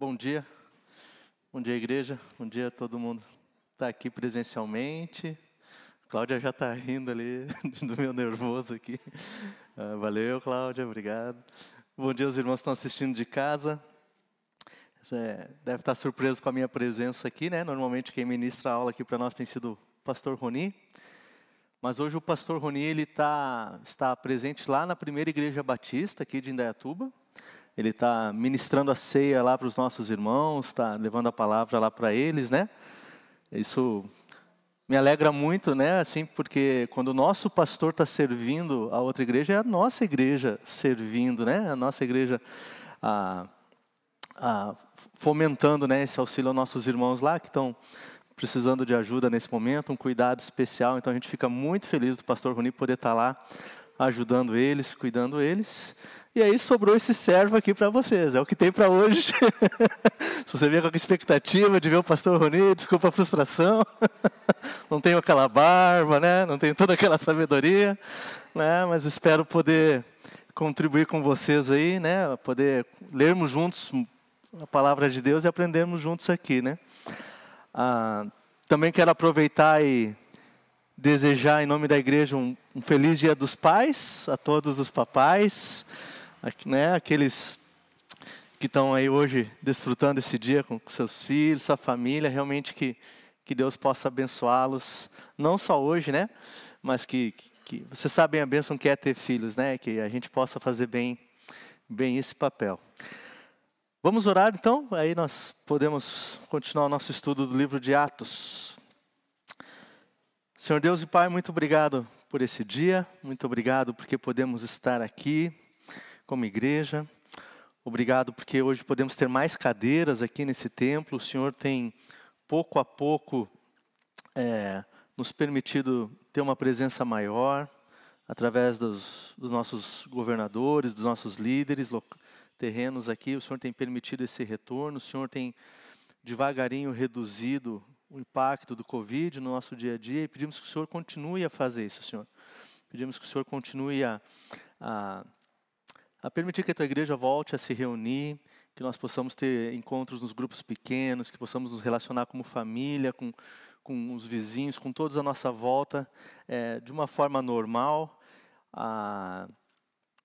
Bom dia. Bom dia, igreja. Bom dia a todo mundo. Está aqui presencialmente. Cláudia já está rindo ali do meu nervoso aqui. Ah, valeu, Cláudia, obrigado. Bom dia aos irmãos que estão assistindo de casa. Você deve estar surpreso com a minha presença aqui, né? Normalmente quem ministra a aula aqui para nós tem sido o pastor Roni. Mas hoje o pastor Roni ele tá, está presente lá na primeira igreja batista aqui de Indaiatuba ele está ministrando a ceia lá para os nossos irmãos, está levando a palavra lá para eles, né? Isso me alegra muito, né? Assim, porque quando o nosso pastor está servindo a outra igreja, é a nossa igreja servindo, né? A nossa igreja fomentando, né? Esse auxílio aos nossos irmãos lá que estão precisando de ajuda nesse momento, um cuidado especial. Então a gente fica muito feliz do pastor Roni poder estar tá lá ajudando eles, cuidando eles. E aí sobrou esse servo aqui para vocês, é o que tem para hoje. Se você vier com a expectativa de ver o pastor Roni, desculpa a frustração. Não tenho aquela barba, né? Não tenho toda aquela sabedoria, né? Mas espero poder contribuir com vocês aí, né? Poder lermos juntos a palavra de Deus e aprendermos juntos aqui, né? Ah, também quero aproveitar e desejar em nome da igreja um, um feliz Dia dos Pais a todos os papais né, aqueles que estão aí hoje desfrutando esse dia com seus filhos, sua família, realmente que, que Deus possa abençoá-los, não só hoje, né, mas que, que, que vocês sabem a bênção que é ter filhos, né, que a gente possa fazer bem, bem esse papel. Vamos orar então, aí nós podemos continuar o nosso estudo do livro de Atos. Senhor Deus e Pai, muito obrigado por esse dia, muito obrigado porque podemos estar aqui como igreja. Obrigado porque hoje podemos ter mais cadeiras aqui nesse templo. O Senhor tem, pouco a pouco, é, nos permitido ter uma presença maior através dos, dos nossos governadores, dos nossos líderes terrenos aqui. O Senhor tem permitido esse retorno. O Senhor tem devagarinho reduzido o impacto do Covid no nosso dia a dia e pedimos que o Senhor continue a fazer isso, Senhor. Pedimos que o Senhor continue a, a a permitir que a tua igreja volte a se reunir, que nós possamos ter encontros nos grupos pequenos, que possamos nos relacionar como família, com, com os vizinhos, com todos à nossa volta, é, de uma forma normal. Ah,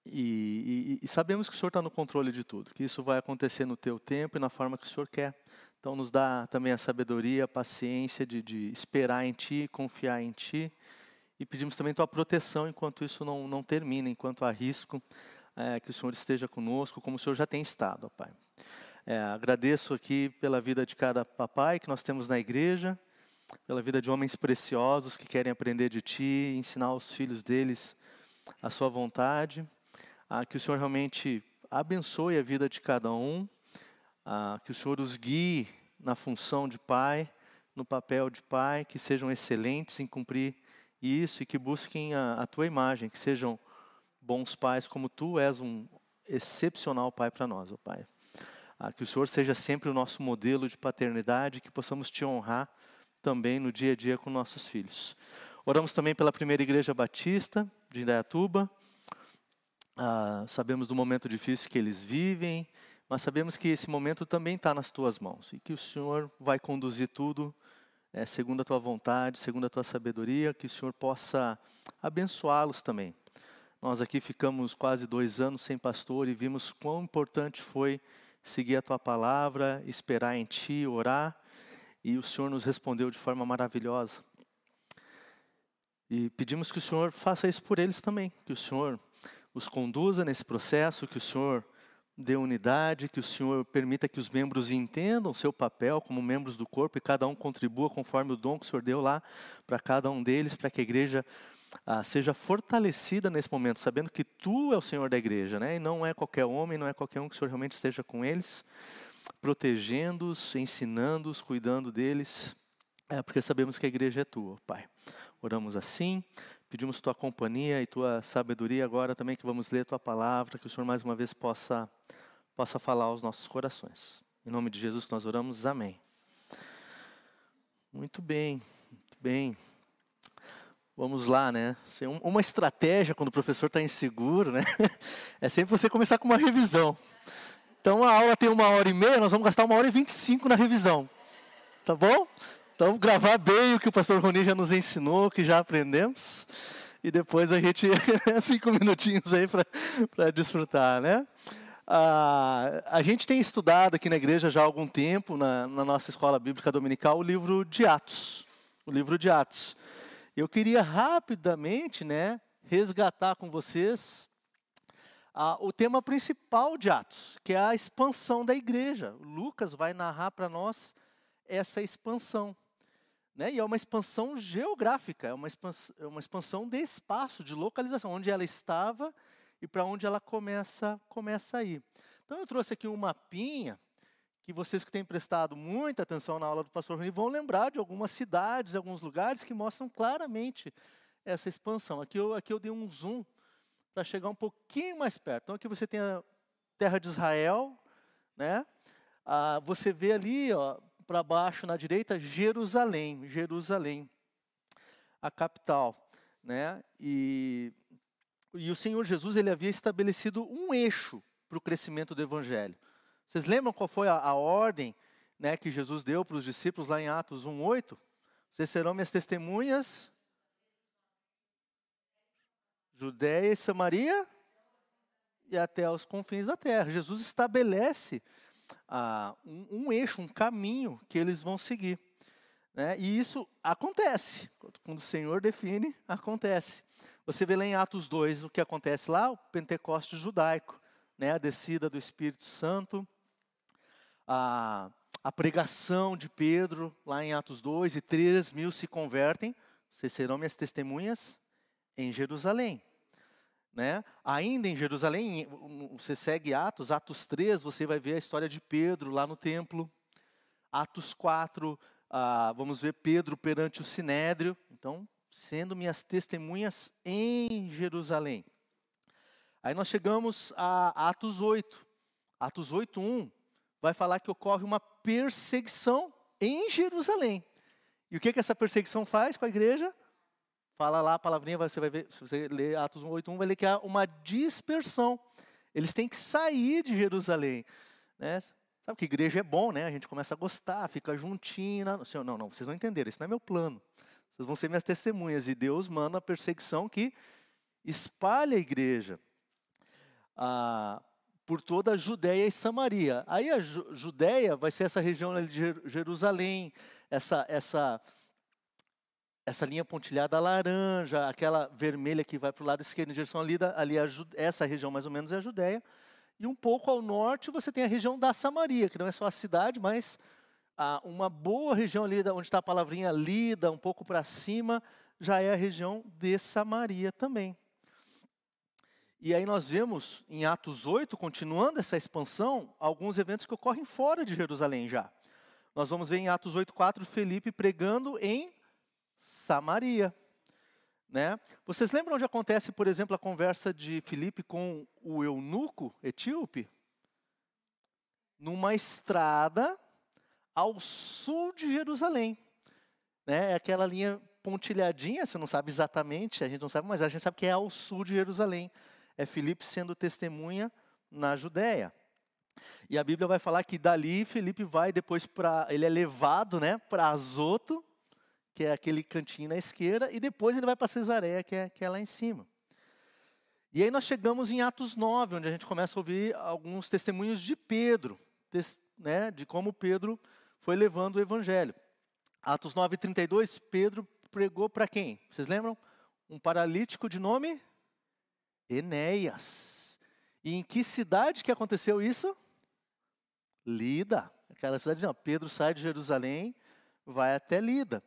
e, e, e, sabemos que o Senhor está no controle de tudo, que isso vai acontecer no teu tempo e na forma que o Senhor quer. Então, nos dá também a sabedoria, a paciência de, de esperar em Ti, confiar em Ti. E pedimos também Tua proteção enquanto isso não, não termina, enquanto há risco é, que o Senhor esteja conosco, como o Senhor já tem estado, ó Pai. É, agradeço aqui pela vida de cada papai que nós temos na igreja, pela vida de homens preciosos que querem aprender de Ti, ensinar aos filhos deles a Sua vontade. Ah, que o Senhor realmente abençoe a vida de cada um, ah, que o Senhor os guie na função de pai, no papel de pai, que sejam excelentes em cumprir isso e que busquem a, a Tua imagem, que sejam bons pais, como tu és um excepcional pai para nós, ó Pai. Ah, que o Senhor seja sempre o nosso modelo de paternidade, que possamos te honrar também no dia a dia com nossos filhos. Oramos também pela primeira igreja batista de Indaiatuba. Ah, sabemos do momento difícil que eles vivem, mas sabemos que esse momento também está nas tuas mãos e que o Senhor vai conduzir tudo é, segundo a tua vontade, segundo a tua sabedoria, que o Senhor possa abençoá-los também nós aqui ficamos quase dois anos sem pastor e vimos quão importante foi seguir a tua palavra, esperar em ti, orar, e o Senhor nos respondeu de forma maravilhosa. E pedimos que o Senhor faça isso por eles também, que o Senhor os conduza nesse processo, que o Senhor dê unidade, que o Senhor permita que os membros entendam seu papel como membros do corpo e cada um contribua conforme o dom que o Senhor deu lá para cada um deles, para que a igreja ah, seja fortalecida nesse momento, sabendo que tu é o Senhor da igreja, né? E não é qualquer homem, não é qualquer um que o Senhor realmente esteja com eles, protegendo-os, ensinando-os, cuidando deles, é, porque sabemos que a igreja é tua, Pai. Oramos assim, pedimos tua companhia e tua sabedoria agora também que vamos ler tua palavra, que o Senhor mais uma vez possa possa falar aos nossos corações. Em nome de Jesus que nós oramos. Amém. Muito bem, muito bem. Vamos lá, né? Uma estratégia quando o professor está inseguro, né? É sempre você começar com uma revisão. Então a aula tem uma hora e meia, nós vamos gastar uma hora e vinte e cinco na revisão. Tá bom? Então gravar bem o que o pastor Roni já nos ensinou, que já aprendemos. E depois a gente, cinco minutinhos aí para desfrutar, né? Ah, a gente tem estudado aqui na igreja já há algum tempo, na, na nossa escola bíblica dominical, o livro de Atos. O livro de Atos. Eu queria rapidamente né, resgatar com vocês o tema principal de Atos, que é a expansão da igreja. Lucas vai narrar para nós essa expansão. Né? E é uma expansão geográfica, é uma expansão, é uma expansão de espaço, de localização, onde ela estava e para onde ela começa, começa a ir. Então eu trouxe aqui um mapinha que vocês que têm prestado muita atenção na aula do pastor Rony vão lembrar de algumas cidades, alguns lugares que mostram claramente essa expansão. Aqui eu, aqui eu dei um zoom para chegar um pouquinho mais perto. Então aqui você tem a terra de Israel, né? Ah, você vê ali, ó, para baixo na direita, Jerusalém, Jerusalém, a capital, né? E e o Senhor Jesus ele havia estabelecido um eixo para o crescimento do evangelho. Vocês lembram qual foi a, a ordem né, que Jesus deu para os discípulos lá em Atos 1:8? Vocês serão minhas testemunhas Judéia e Samaria e até os confins da terra. Jesus estabelece ah, um, um, eixo, um caminho que eles vão seguir. Né? E isso acontece. Quando o Senhor define, acontece. Você vê lá em Atos 2 o que acontece lá, o Pentecoste judaico, né, a descida do Espírito Santo, a, a pregação de Pedro lá em Atos 2, e 3 mil se convertem, vocês serão minhas testemunhas em Jerusalém. Né? Ainda em Jerusalém, você segue Atos, Atos 3, você vai ver a história de Pedro lá no templo. Atos 4, ah, vamos ver Pedro perante o Sinédrio. Então, sendo minhas testemunhas em Jerusalém. Aí nós chegamos a Atos 8. Atos 8:1 vai falar que ocorre uma perseguição em Jerusalém. E o que que essa perseguição faz com a igreja? Fala lá a palavrinha, você vai ver, se você ler Atos 8:1, vai ler que há uma dispersão. Eles têm que sair de Jerusalém, né? Sabe que igreja é bom, né? A gente começa a gostar, fica juntinho. Não, não, não, vocês não entenderam, isso não é meu plano. Vocês vão ser minhas testemunhas. E Deus manda a perseguição que espalha a igreja ah, por toda a Judéia e Samaria. Aí a Judéia vai ser essa região de Jerusalém, essa, essa, essa linha pontilhada laranja, aquela vermelha que vai para o lado esquerdo em direção ali, ali a, essa região mais ou menos é a Judéia. E um pouco ao norte você tem a região da Samaria, que não é só a cidade, mas ah, uma boa região ali, onde está a palavrinha lida, um pouco para cima, já é a região de Samaria também. E aí nós vemos em Atos 8, continuando essa expansão, alguns eventos que ocorrem fora de Jerusalém já. Nós vamos ver em Atos 4, Felipe pregando em Samaria. Né? Vocês lembram onde acontece, por exemplo, a conversa de Felipe com o eunuco etíope? Numa estrada ao sul de Jerusalém. Né? É aquela linha pontilhadinha, você não sabe exatamente, a gente não sabe, mas a gente sabe que é ao sul de Jerusalém. É Filipe sendo testemunha na Judéia. E a Bíblia vai falar que dali Felipe vai depois para, ele é levado, né, para Azoto, que é aquele cantinho na esquerda, e depois ele vai para Cesareia, que é, que é lá em cima. E aí nós chegamos em Atos 9, onde a gente começa a ouvir alguns testemunhos de Pedro, né, de como Pedro foi levando o evangelho. Atos 9:32, Pedro pregou para quem? Vocês lembram? Um paralítico de nome Enéas. E em que cidade que aconteceu isso? Lida. Aquela cidade, não, Pedro sai de Jerusalém, vai até Lida.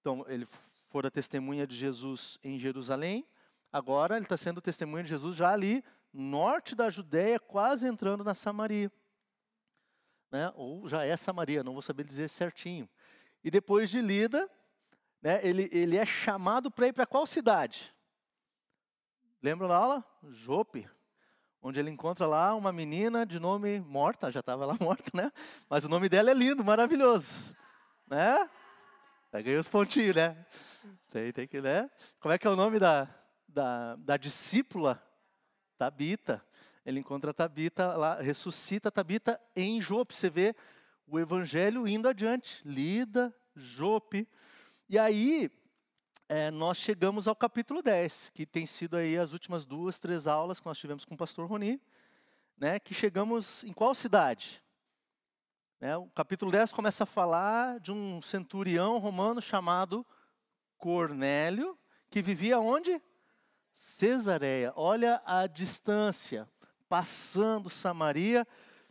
Então, ele fora testemunha de Jesus em Jerusalém, agora ele está sendo testemunha de Jesus já ali, norte da Judéia, quase entrando na Samaria né? ou já é Samaria, não vou saber dizer certinho. E depois de Lida, né, ele, ele é chamado para ir para qual cidade? Lembra da aula? Jope. Onde ele encontra lá uma menina de nome morta, já estava lá morta, né? Mas o nome dela é lindo, maravilhoso. Né? Peguei os pontinhos, né? Tem, tem que, né? Como é que é o nome da, da, da discípula? Tabita. Ele encontra Tabita lá, ressuscita Tabita em Jope. Você vê o evangelho indo adiante. Lida, Jope. E aí, é, nós chegamos ao capítulo 10, que tem sido aí as últimas duas, três aulas que nós tivemos com o pastor Roni, né, que chegamos em qual cidade? Né, o capítulo 10 começa a falar de um centurião romano chamado Cornélio, que vivia onde? Cesareia. Olha a distância, passando Samaria,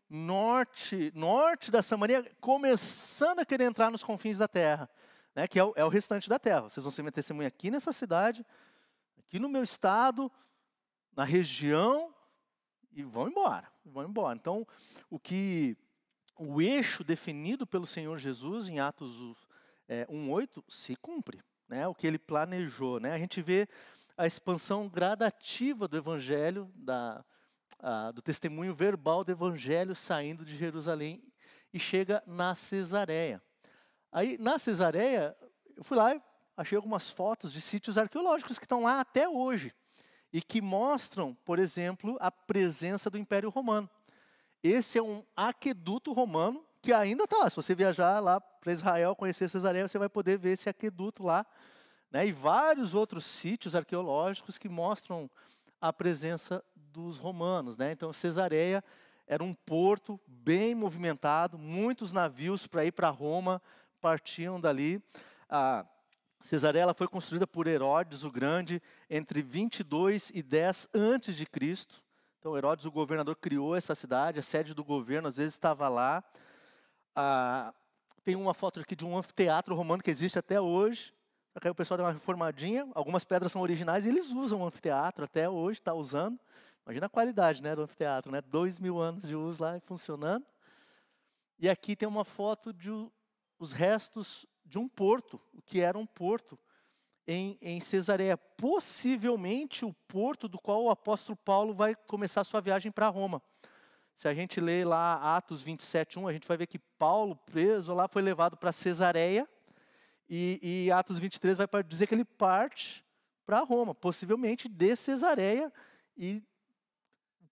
norte, norte da Samaria, começando a querer entrar nos confins da terra, né, que é o, é o restante da terra. Vocês vão ser minha testemunha aqui nessa cidade, aqui no meu estado, na região, e vão embora, vão embora. Então, o que o eixo definido pelo Senhor Jesus em Atos é, 1:8 se cumpre, né? O que ele planejou, né? A gente vê a expansão gradativa do evangelho da ah, do testemunho verbal do evangelho saindo de Jerusalém e chega na Cesareia. Aí, na Cesareia, eu fui lá e achei algumas fotos de sítios arqueológicos que estão lá até hoje e que mostram, por exemplo, a presença do Império Romano. Esse é um aqueduto romano que ainda está lá. Se você viajar lá para Israel, conhecer Cesareia, você vai poder ver esse aqueduto lá. Né? E vários outros sítios arqueológicos que mostram a presença dos romanos. Né? Então, Cesareia era um porto bem movimentado, muitos navios para ir para Roma partiam dali. A Cesareia foi construída por Herodes o Grande entre 22 e 10 antes de Cristo. Então, Herodes, o governador, criou essa cidade, a sede do governo, às vezes estava lá. Tem uma foto aqui de um anfiteatro romano que existe até hoje. Aí o pessoal deu uma reformadinha, algumas pedras são originais e eles usam o anfiteatro até hoje, está usando. Imagina a qualidade né, do anfiteatro, né? Dois mil anos de uso lá funcionando. E aqui tem uma foto de os restos de um porto, o que era um porto em, em Cesareia. Possivelmente o porto do qual o apóstolo Paulo vai começar sua viagem para Roma. Se a gente lê lá Atos 27, 1, a gente vai ver que Paulo, preso lá, foi levado para Cesareia. E, e Atos 23 vai dizer que ele parte para Roma, possivelmente de Cesareia. E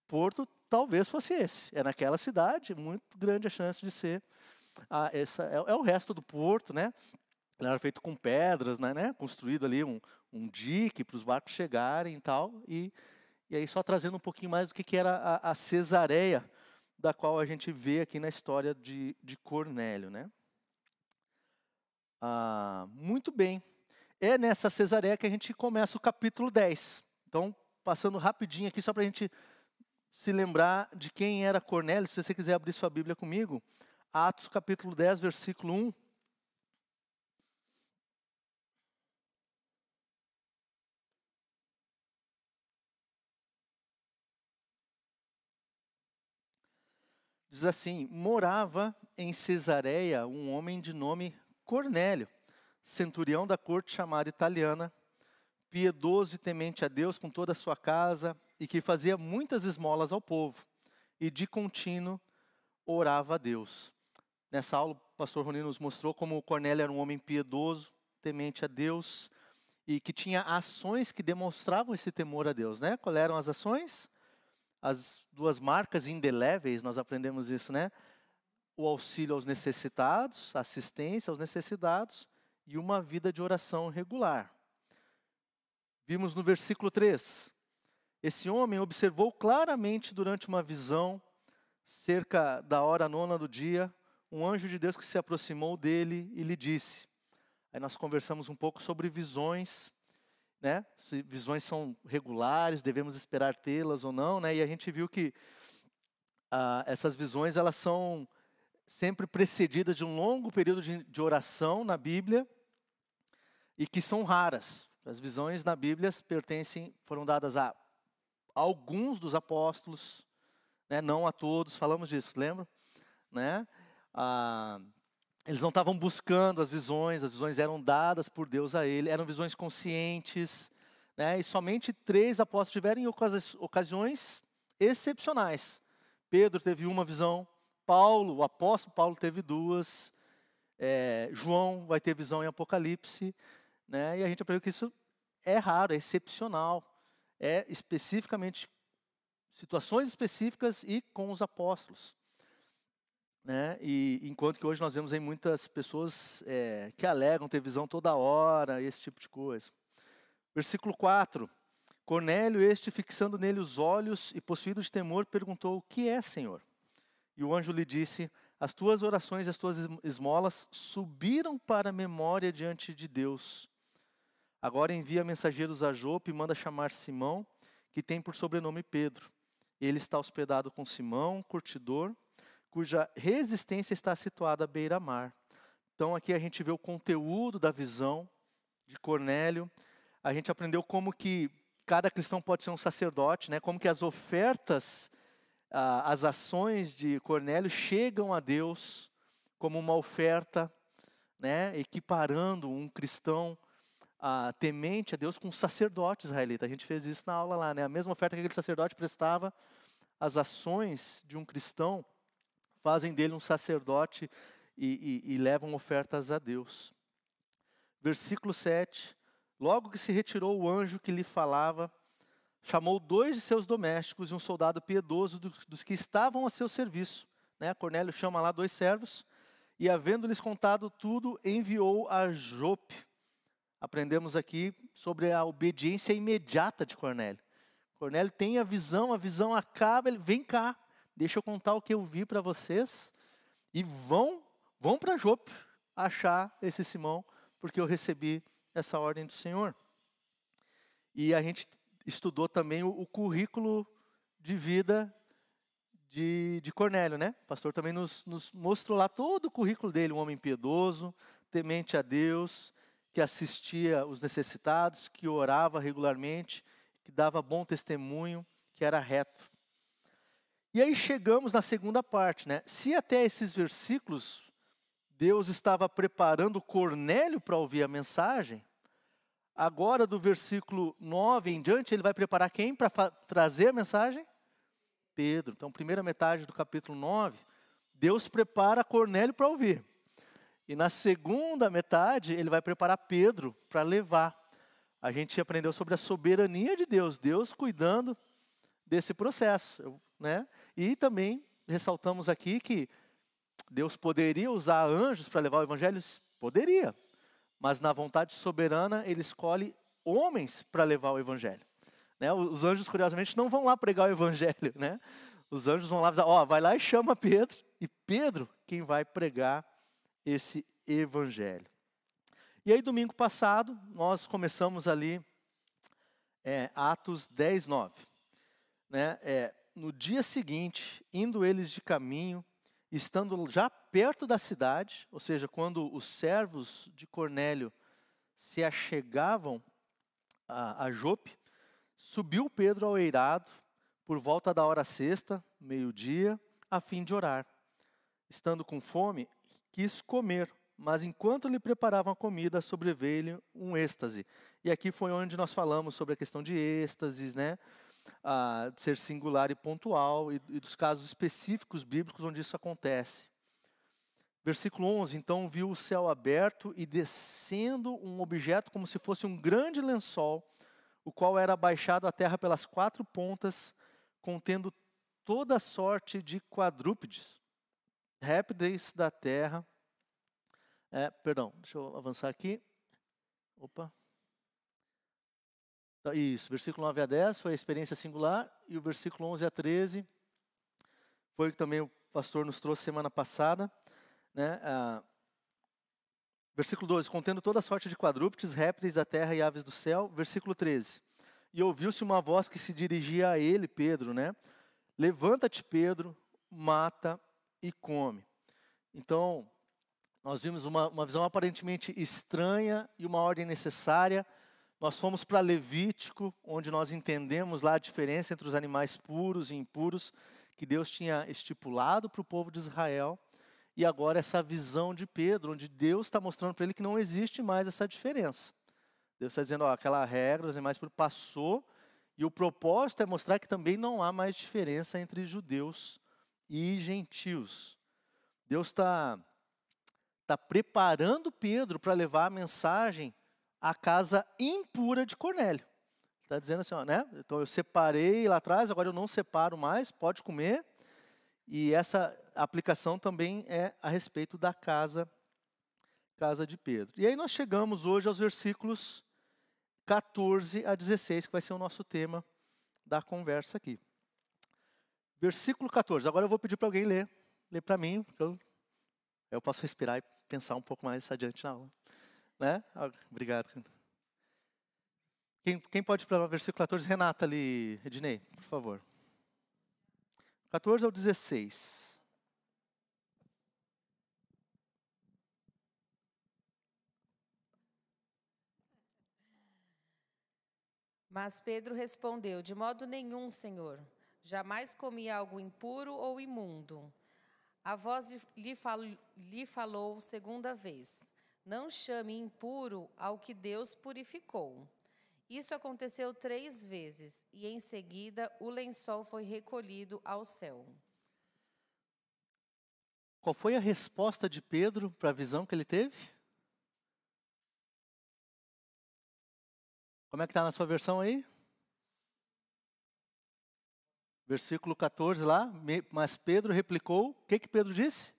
Porto talvez fosse esse. É naquela cidade, muito grande a chance de ser. Ah, essa, é, é, o resto do porto, né? Ele era feito com pedras, né? né? Construído ali um, um dique para os barcos chegarem e tal. E, e aí só trazendo um pouquinho mais do que, que era a, a Cesareia, da qual a gente vê aqui na história de, de Cornélio, né? Ah, muito bem. É nessa Cesareia que a gente começa o capítulo 10. Então, passando rapidinho aqui, só para a gente se lembrar de quem era Cornélio, se você quiser abrir sua Bíblia comigo, Atos capítulo 10, versículo 1. Diz assim: Morava em Cesareia um homem de nome Cornélio, centurião da corte chamada italiana, piedoso e temente a Deus com toda a sua casa, e que fazia muitas esmolas ao povo, e de contínuo orava a Deus. Nessa aula, o pastor Rony nos mostrou como Cornélio era um homem piedoso, temente a Deus, e que tinha ações que demonstravam esse temor a Deus, né? Quais eram as ações? As duas marcas indeléveis, nós aprendemos isso, né? O auxílio aos necessitados, assistência aos necessitados e uma vida de oração regular. Vimos no versículo 3. Esse homem observou claramente durante uma visão, cerca da hora nona do dia, um anjo de Deus que se aproximou dele e lhe disse. Aí nós conversamos um pouco sobre visões, né? Se visões são regulares, devemos esperar tê-las ou não, né? E a gente viu que ah, essas visões elas são sempre precedidas de um longo período de, de oração na Bíblia e que são raras. As visões na Bíblia pertencem, foram dadas a alguns dos apóstolos, né? não a todos. Falamos disso, lembra? Né? Ah, eles não estavam buscando as visões, as visões eram dadas por Deus a ele, eram visões conscientes, né? e somente três apóstolos tiveram em ocasiões excepcionais. Pedro teve uma visão, Paulo, o apóstolo Paulo teve duas, é, João vai ter visão em Apocalipse, né? e a gente aprendeu que isso é raro, é excepcional, é especificamente situações específicas e com os apóstolos. Né? E enquanto que hoje nós vemos aí muitas pessoas é, que alegam ter visão toda hora, esse tipo de coisa. Versículo 4. Cornélio, este fixando nele os olhos e possuído de temor, perguntou: O que é, Senhor? E o anjo lhe disse: As tuas orações e as tuas esmolas subiram para a memória diante de Deus. Agora envia mensageiros a Jope e manda chamar Simão, que tem por sobrenome Pedro. Ele está hospedado com Simão, curtidor, cuja resistência está situada à beira-mar. Então aqui a gente vê o conteúdo da visão de Cornélio. A gente aprendeu como que cada cristão pode ser um sacerdote, né? Como que as ofertas, as ações de Cornélio chegam a Deus como uma oferta, né? Equiparando um cristão temente a Deus com um sacerdote israelita. A gente fez isso na aula lá, né? A mesma oferta que aquele sacerdote prestava, as ações de um cristão fazem dele um sacerdote e, e, e levam ofertas a Deus. Versículo 7. Logo que se retirou o anjo que lhe falava, chamou dois de seus domésticos e um soldado piedoso dos que estavam a seu serviço. Né? Cornélio chama lá dois servos e, havendo-lhes contado tudo, enviou a Jope aprendemos aqui sobre a obediência imediata de Cornélio. Cornélio tem a visão, a visão acaba, ele vem cá, deixa eu contar o que eu vi para vocês e vão, vão para Jope achar esse Simão, porque eu recebi essa ordem do Senhor. E a gente estudou também o, o currículo de vida de, de Cornélio, né? O pastor também nos, nos mostrou lá todo o currículo dele, um homem piedoso, temente a Deus, que assistia os necessitados, que orava regularmente, que dava bom testemunho, que era reto. E aí chegamos na segunda parte, né? Se até esses versículos Deus estava preparando Cornélio para ouvir a mensagem, agora do versículo 9 em diante, ele vai preparar quem para trazer a mensagem? Pedro. Então, primeira metade do capítulo 9, Deus prepara Cornélio para ouvir. E na segunda metade, ele vai preparar Pedro para levar. A gente aprendeu sobre a soberania de Deus, Deus cuidando desse processo. Né? E também ressaltamos aqui que Deus poderia usar anjos para levar o evangelho? Poderia. Mas na vontade soberana, ele escolhe homens para levar o evangelho. Né? Os anjos, curiosamente, não vão lá pregar o evangelho. Né? Os anjos vão lá avisar, ó, oh, vai lá e chama Pedro. E Pedro, quem vai pregar esse evangelho. E aí, domingo passado, nós começamos ali é, Atos 10, 9. Né? É, no dia seguinte, indo eles de caminho, estando já perto da cidade, ou seja, quando os servos de Cornélio se achegavam a, a Jope, subiu Pedro ao eirado por volta da hora sexta, meio-dia, a fim de orar. Estando com fome, quis comer, mas enquanto lhe preparavam a comida, sobreveio-lhe um êxtase. E aqui foi onde nós falamos sobre a questão de êxtases, né? Ah, de ser singular e pontual, e, e dos casos específicos bíblicos onde isso acontece. Versículo 11: Então viu o céu aberto e descendo um objeto como se fosse um grande lençol, o qual era abaixado à terra pelas quatro pontas, contendo toda sorte de quadrúpedes répteis da terra. É, perdão, deixa eu avançar aqui. Opa. Isso, versículo 9 a 10 foi a experiência singular, e o versículo 11 a 13 foi o que também o pastor nos trouxe semana passada. Né? Ah, versículo 12: contendo toda sorte de quadrúpedes, répteis da terra e aves do céu. Versículo 13: E ouviu-se uma voz que se dirigia a ele, Pedro, né? Levanta-te, Pedro, mata e come. Então, nós vimos uma, uma visão aparentemente estranha e uma ordem necessária. Nós fomos para Levítico, onde nós entendemos lá a diferença entre os animais puros e impuros, que Deus tinha estipulado para o povo de Israel. E agora essa visão de Pedro, onde Deus está mostrando para ele que não existe mais essa diferença. Deus está dizendo, ó, aquela regra dos animais puros passou, e o propósito é mostrar que também não há mais diferença entre judeus e gentios. Deus está tá preparando Pedro para levar a mensagem à casa impura de Cornélio. está dizendo assim, ó, né? Então eu separei lá atrás, agora eu não separo mais, pode comer. E essa aplicação também é a respeito da casa, casa de Pedro. E aí nós chegamos hoje aos versículos 14 a 16, que vai ser o nosso tema da conversa aqui. Versículo 14. Agora eu vou pedir para alguém ler. Ler para mim, porque eu, eu posso respirar e pensar um pouco mais adiante na aula. Né? Obrigado. Quem, quem pode ir para o versículo 14? Renata ali, Ednei, por favor. 14 ao 16. Mas Pedro respondeu: De modo nenhum, Senhor. Jamais comi algo impuro ou imundo. A voz lhe, lhe falou segunda vez: Não chame impuro ao que Deus purificou. Isso aconteceu três vezes, e em seguida o lençol foi recolhido ao céu. Qual foi a resposta de Pedro para a visão que ele teve? Como é que está na sua versão aí? Versículo 14 lá, mas Pedro replicou, o que que Pedro disse?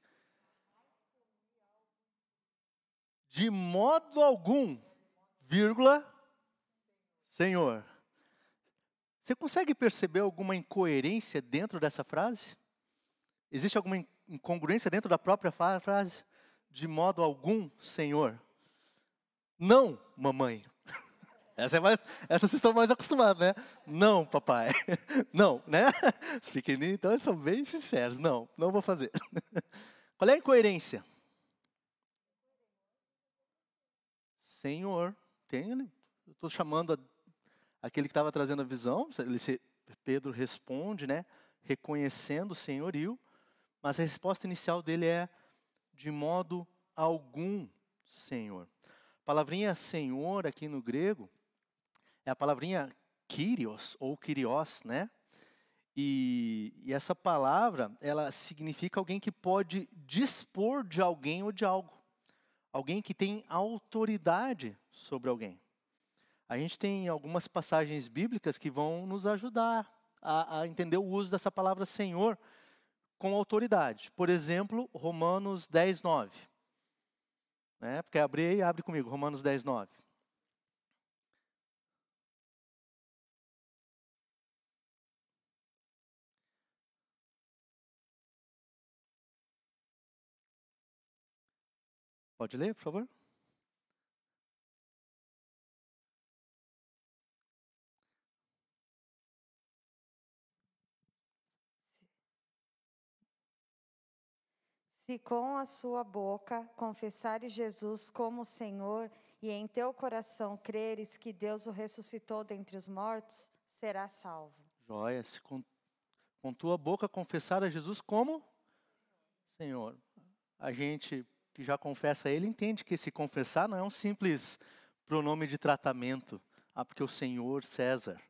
De modo algum, vírgula, Senhor. Você consegue perceber alguma incoerência dentro dessa frase? Existe alguma incongruência dentro da própria frase? De modo algum, Senhor. Não, mamãe. Essa, é mais, essa vocês estão mais acostumados, né? Não, papai. Não, né? Os pequenininhos, então, são bem sinceros. Não, não vou fazer. Qual é a incoerência? Senhor. Tem, eu estou chamando a, aquele que estava trazendo a visão. Ele, Pedro responde, né? Reconhecendo o senhorio. Mas a resposta inicial dele é: de modo algum, Senhor. A palavrinha Senhor aqui no grego é a palavrinha Kyrios ou Kyrios, né? E, e, essa palavra, ela significa alguém que pode dispor de alguém ou de algo. Alguém que tem autoridade sobre alguém. A gente tem algumas passagens bíblicas que vão nos ajudar a, a entender o uso dessa palavra Senhor com autoridade. Por exemplo, Romanos 10, 9. Né? Porque abrir aí, abre comigo, Romanos 10, 9. Pode ler, por favor? Se com a sua boca confessares Jesus como Senhor e em teu coração creres que Deus o ressuscitou dentre os mortos, serás salvo. Joia, se com, com tua boca confessar a Jesus como Senhor. A gente que já confessa Ele entende que esse confessar não é um simples pronome de tratamento. Ah, porque o Senhor César.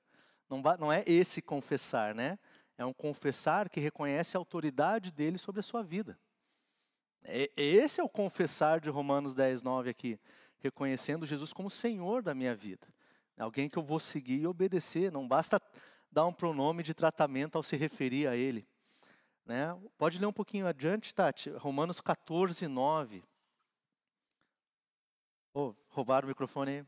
Não, não é esse confessar, né? É um confessar que reconhece a autoridade dele sobre a sua vida. É, esse é o confessar de Romanos 10, 9 aqui. Reconhecendo Jesus como Senhor da minha vida. Alguém que eu vou seguir e obedecer. Não basta dar um pronome de tratamento ao se referir a Ele. Né? Pode ler um pouquinho adiante, Tati. Romanos 14, 9. Oh, roubaram o microfone aí.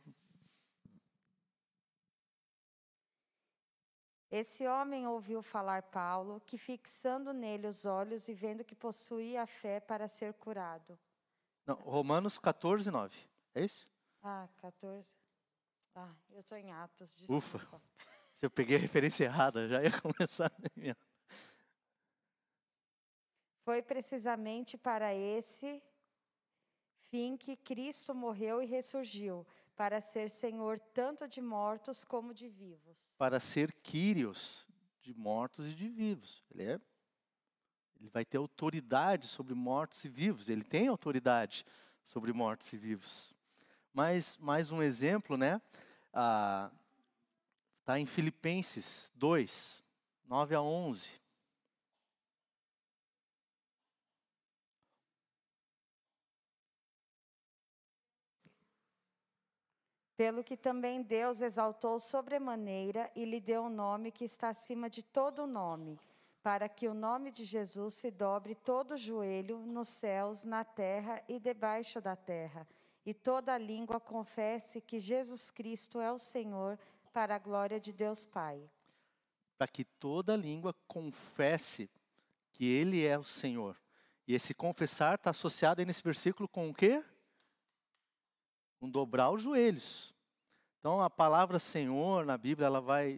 Esse homem ouviu falar Paulo, que fixando nele os olhos e vendo que possuía a fé para ser curado. Não, Romanos 14, 9. É isso? Ah, 14. Ah, eu estou em Atos. Desculpa. Ufa. Se eu peguei a referência errada, já ia começar. Foi precisamente para esse fim que Cristo morreu e ressurgiu, para ser Senhor tanto de mortos como de vivos. Para ser Quírios de mortos e de vivos. Ele é ele vai ter autoridade sobre mortos e vivos. Ele tem autoridade sobre mortos e vivos. Mas mais um exemplo, né? Ah, em Filipenses 2, 9 a 11. Pelo que também Deus exaltou sobremaneira e lhe deu um nome que está acima de todo nome, para que o nome de Jesus se dobre todo joelho nos céus, na terra e debaixo da terra, e toda língua confesse que Jesus Cristo é o Senhor, para a glória de Deus Pai. Para que toda língua confesse que Ele é o Senhor. E esse confessar está associado aí nesse versículo com o quê? Com dobrar os joelhos. Então a palavra Senhor na Bíblia ela vai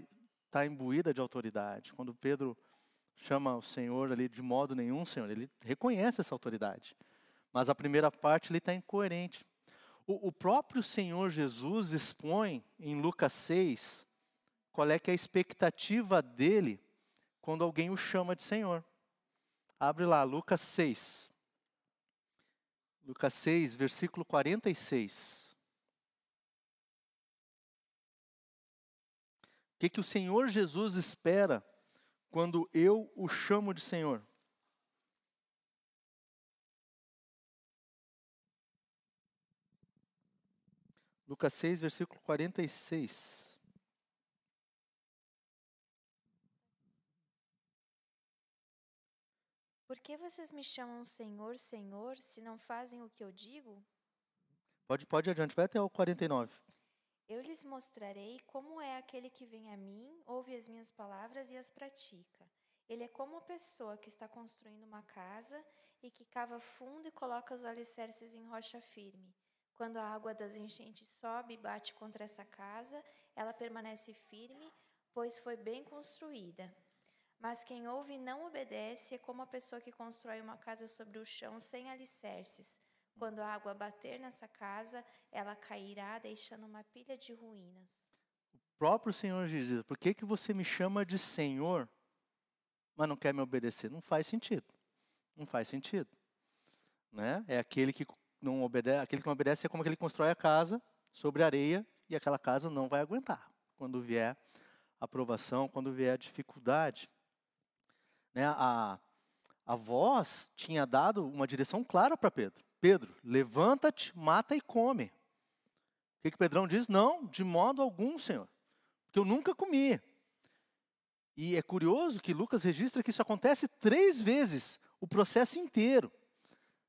estar tá imbuída de autoridade. Quando Pedro chama o Senhor ali de modo nenhum, Senhor, ele reconhece essa autoridade. Mas a primeira parte ele está incoerente. O, o próprio Senhor Jesus expõe em Lucas 6 qual é que é a expectativa dele quando alguém o chama de Senhor. Abre lá, Lucas 6. Lucas 6, versículo 46. O que, que o Senhor Jesus espera quando eu o chamo de Senhor? Lucas 6, versículo 46. Por que vocês me chamam Senhor, Senhor, se não fazem o que eu digo? Pode, pode adiante, vai até o 49. Eu lhes mostrarei como é aquele que vem a mim, ouve as minhas palavras e as pratica. Ele é como a pessoa que está construindo uma casa e que cava fundo e coloca os alicerces em rocha firme. Quando a água das enchentes sobe e bate contra essa casa, ela permanece firme, pois foi bem construída. Mas quem ouve e não obedece é como a pessoa que constrói uma casa sobre o chão sem alicerces. Quando a água bater nessa casa, ela cairá, deixando uma pilha de ruínas. O próprio Senhor Jesus, por que, que você me chama de Senhor, mas não quer me obedecer? Não faz sentido. Não faz sentido. Né? É aquele que não obedece, aquele que não obedece é como aquele que constrói a casa sobre areia e aquela casa não vai aguentar quando vier a provação, quando vier a dificuldade. Né? A, a voz tinha dado uma direção clara para Pedro. Pedro, levanta-te, mata e come. O que, que Pedrão diz? Não, de modo algum, Senhor, porque eu nunca comi. E é curioso que Lucas registra que isso acontece três vezes, o processo inteiro.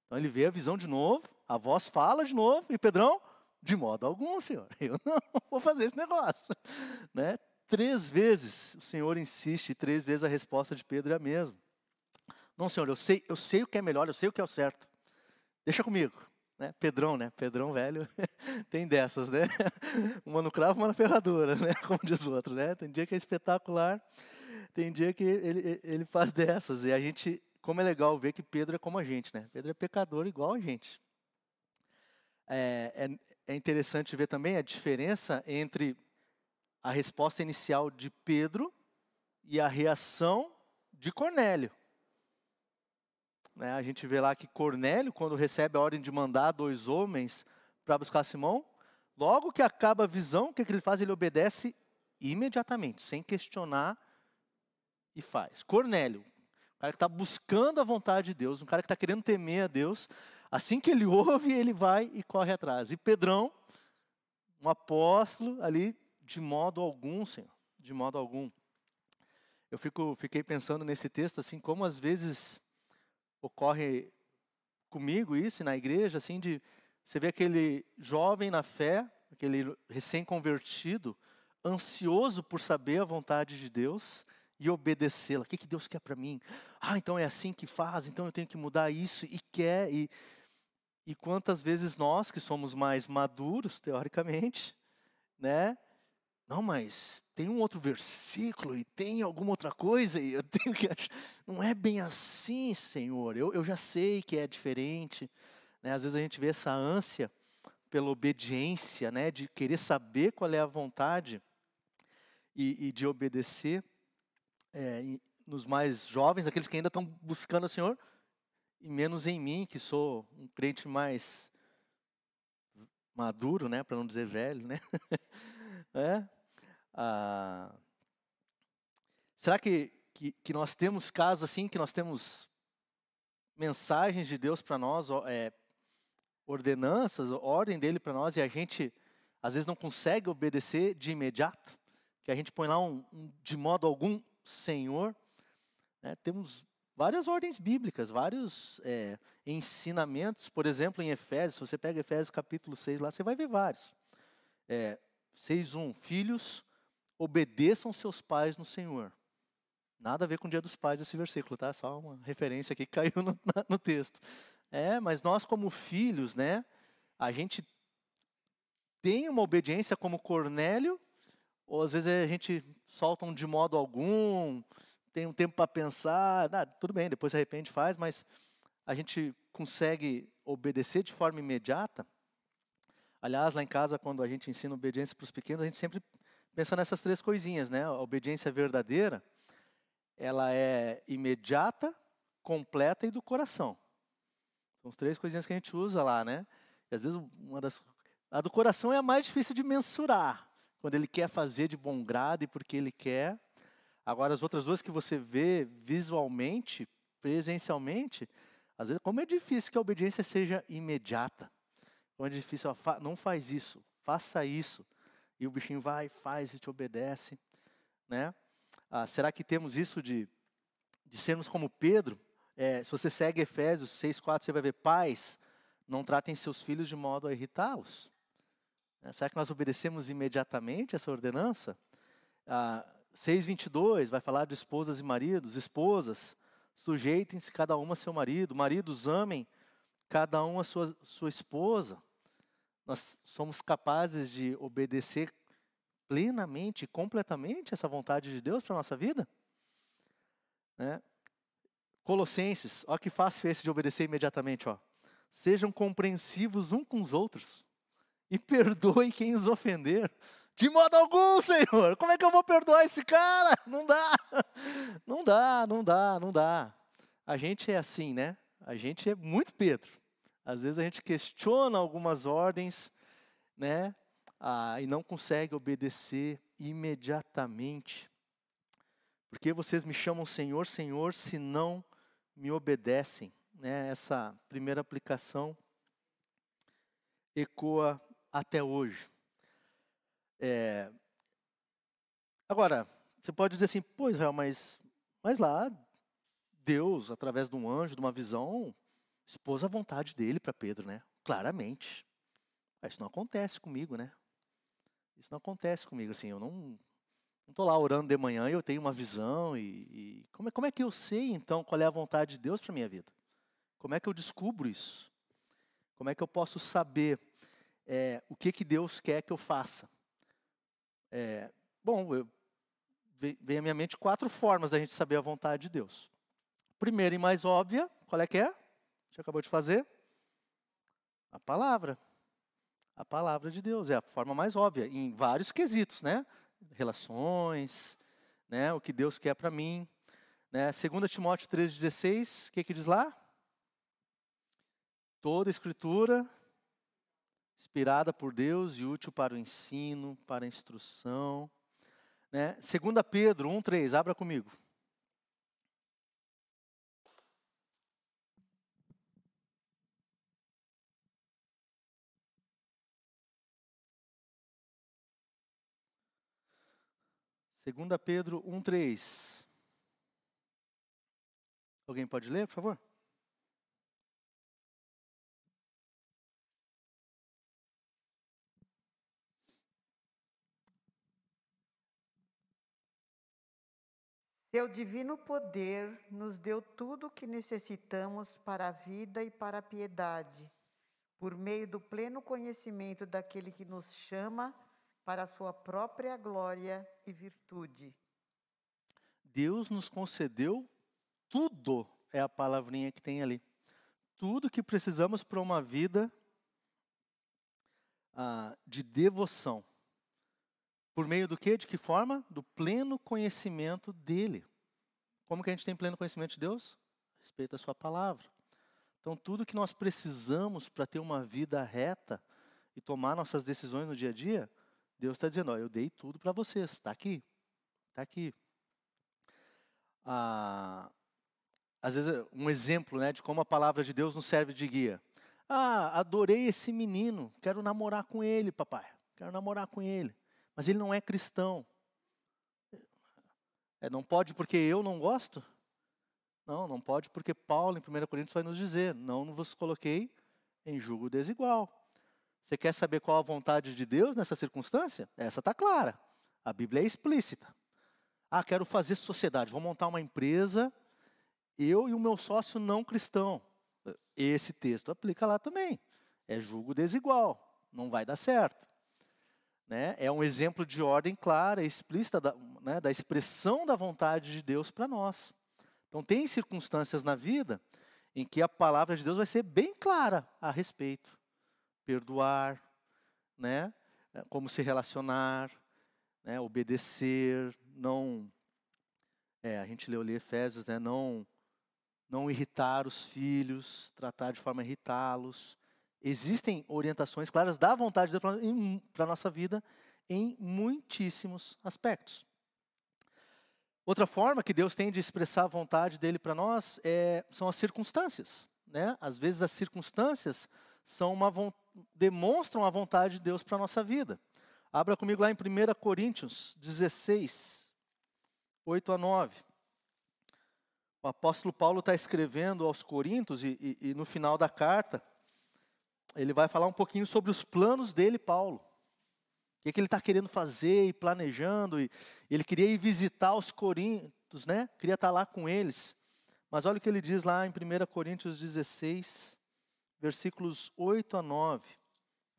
Então ele vê a visão de novo, a voz fala de novo, e Pedrão, de modo algum, Senhor, eu não vou fazer esse negócio. Né? Três vezes o Senhor insiste, e três vezes a resposta de Pedro é a mesma. Não, Senhor, eu sei, eu sei o que é melhor, eu sei o que é o certo. Deixa comigo. Né? Pedrão, né? Pedrão velho tem dessas, né? Uma no cravo, uma na ferradura, né? Como diz o outro, né? Tem dia que é espetacular, tem dia que ele, ele faz dessas. E a gente, como é legal ver que Pedro é como a gente, né? Pedro é pecador igual a gente. É, é, é interessante ver também a diferença entre a resposta inicial de Pedro e a reação de Cornélio. Né? A gente vê lá que Cornélio, quando recebe a ordem de mandar dois homens para buscar Simão, logo que acaba a visão, o que, que ele faz? Ele obedece imediatamente, sem questionar e faz. Cornélio, um cara que está buscando a vontade de Deus, um cara que está querendo temer a Deus, assim que ele ouve, ele vai e corre atrás. E Pedrão, um apóstolo ali, de modo algum, Senhor, de modo algum. Eu fico, fiquei pensando nesse texto, assim, como às vezes ocorre comigo isso na igreja, assim, de você vê aquele jovem na fé, aquele recém-convertido, ansioso por saber a vontade de Deus e obedecê-la. O que, que Deus quer para mim? Ah, então é assim que faz, então eu tenho que mudar isso e quer. E, e quantas vezes nós, que somos mais maduros, teoricamente, né, não, mas tem um outro versículo e tem alguma outra coisa e eu tenho que achar. Não é bem assim, Senhor. Eu, eu já sei que é diferente. Né? Às vezes a gente vê essa ânsia pela obediência, né? de querer saber qual é a vontade e, e de obedecer. É, nos mais jovens, aqueles que ainda estão buscando o Senhor, e menos em mim, que sou um crente mais maduro, né, para não dizer velho, né? é, ah, será que, que, que, nós temos casos assim, que nós temos mensagens de Deus para nós, é, ordenanças, ordem dele para nós, e a gente às vezes não consegue obedecer de imediato, que a gente põe lá um, um de modo algum Senhor. Né? Temos várias ordens bíblicas, vários é, ensinamentos. Por exemplo, em Efésios, se você pega Efésios capítulo 6 lá, você vai ver vários. É, 6.1, filhos, obedeçam seus pais no Senhor. Nada a ver com o dia dos pais esse versículo, tá? Só uma referência aqui que caiu no, no texto. É, mas nós como filhos, né? A gente tem uma obediência como Cornélio, ou às vezes a gente solta um de modo algum, tem um tempo para pensar, ah, tudo bem, depois se arrepende faz, mas a gente consegue obedecer de forma imediata. Aliás, lá em casa, quando a gente ensina obediência para os pequenos, a gente sempre pensa nessas três coisinhas, né? A obediência verdadeira, ela é imediata, completa e do coração. São as três coisinhas que a gente usa lá, né? E às vezes uma das a do coração é a mais difícil de mensurar, quando ele quer fazer de bom grado e porque ele quer. Agora as outras duas que você vê visualmente, presencialmente, às vezes como é difícil que a obediência seja imediata. Como é difícil, não faz isso, faça isso. E o bichinho vai, faz e te obedece, né? Ah, será que temos isso de, de sermos como Pedro? É, se você segue Efésios 6,4, você vai ver, pais, não tratem seus filhos de modo a irritá-los. É, será que nós obedecemos imediatamente essa ordenança? Ah, 6,22 vai falar de esposas e maridos. Esposas, sujeitem-se cada uma a seu marido. Maridos, amem cada um a sua, sua esposa. Nós somos capazes de obedecer plenamente, completamente essa vontade de Deus para a nossa vida? Né? Colossenses, olha que fácil esse de obedecer imediatamente. Ó. Sejam compreensivos um com os outros e perdoem quem os ofender. De modo algum, Senhor. Como é que eu vou perdoar esse cara? Não dá. Não dá, não dá, não dá. A gente é assim, né? A gente é muito Pedro. Às vezes a gente questiona algumas ordens, né? ah, e não consegue obedecer imediatamente. Porque vocês me chamam Senhor, Senhor, se não me obedecem. Né? Essa primeira aplicação ecoa até hoje. É... Agora, você pode dizer assim, pois, mas, mas lá, Deus, através de um anjo, de uma visão, expôs a vontade dele para Pedro, né? Claramente. Isso não acontece comigo, né? Isso não acontece comigo, assim, eu não estou lá orando de manhã e eu tenho uma visão e, e, como, é, como é que eu sei então qual é a vontade de Deus para minha vida? Como é que eu descubro isso? Como é que eu posso saber é, o que que Deus quer que eu faça? É, bom, eu, vem à minha mente quatro formas da gente saber a vontade de Deus. Primeira e mais óbvia, qual é que é? Gente acabou de fazer a palavra a palavra de Deus. É a forma mais óbvia, em vários quesitos, né? Relações, né? o que Deus quer para mim. Né? 2 Timóteo 3,16, o que, que diz lá? Toda escritura inspirada por Deus e útil para o ensino, para a instrução. Né? 2 Pedro 1,3, abra comigo. 2 Pedro 1,3. Alguém pode ler, por favor? Seu divino poder nos deu tudo o que necessitamos para a vida e para a piedade, por meio do pleno conhecimento daquele que nos chama para a sua própria glória e virtude. Deus nos concedeu tudo, é a palavrinha que tem ali. Tudo que precisamos para uma vida ah, de devoção. Por meio do que? De que forma? Do pleno conhecimento dele. Como que a gente tem pleno conhecimento de Deus? Respeito da sua palavra. Então, tudo que nós precisamos para ter uma vida reta e tomar nossas decisões no dia a dia, Deus está dizendo, ó, eu dei tudo para vocês, está aqui, está aqui. Ah, às vezes, um exemplo né, de como a palavra de Deus nos serve de guia. Ah, adorei esse menino, quero namorar com ele, papai. quero namorar com ele. Mas ele não é cristão. É, não pode porque eu não gosto? Não, não pode porque Paulo, em 1 Coríntios, vai nos dizer: não vos coloquei em julgo desigual. Você quer saber qual a vontade de Deus nessa circunstância? Essa está clara. A Bíblia é explícita. Ah, quero fazer sociedade, vou montar uma empresa, eu e o meu sócio não cristão. Esse texto aplica lá também. É julgo desigual, não vai dar certo. Né? É um exemplo de ordem clara, explícita da, né, da expressão da vontade de Deus para nós. Então, tem circunstâncias na vida em que a palavra de Deus vai ser bem clara a respeito. Perdoar, né? como se relacionar, né? obedecer, não. É, a gente leu ali Efésios, né? não, não irritar os filhos, tratar de forma a irritá-los, Existem orientações claras da vontade de Deus para a nossa vida em muitíssimos aspectos. Outra forma que Deus tem de expressar a vontade dele para nós é, são as circunstâncias. Né? Às vezes as circunstâncias são uma, demonstram a vontade de Deus para a nossa vida. Abra comigo lá em 1 Coríntios 16, 8 a 9. O apóstolo Paulo está escrevendo aos Coríntios e, e, e no final da carta, ele vai falar um pouquinho sobre os planos dele, Paulo. O que, que ele está querendo fazer e planejando. E ele queria ir visitar os Coríntios, né? Queria estar tá lá com eles. Mas olha o que ele diz lá em 1 Coríntios 16, versículos 8 a 9,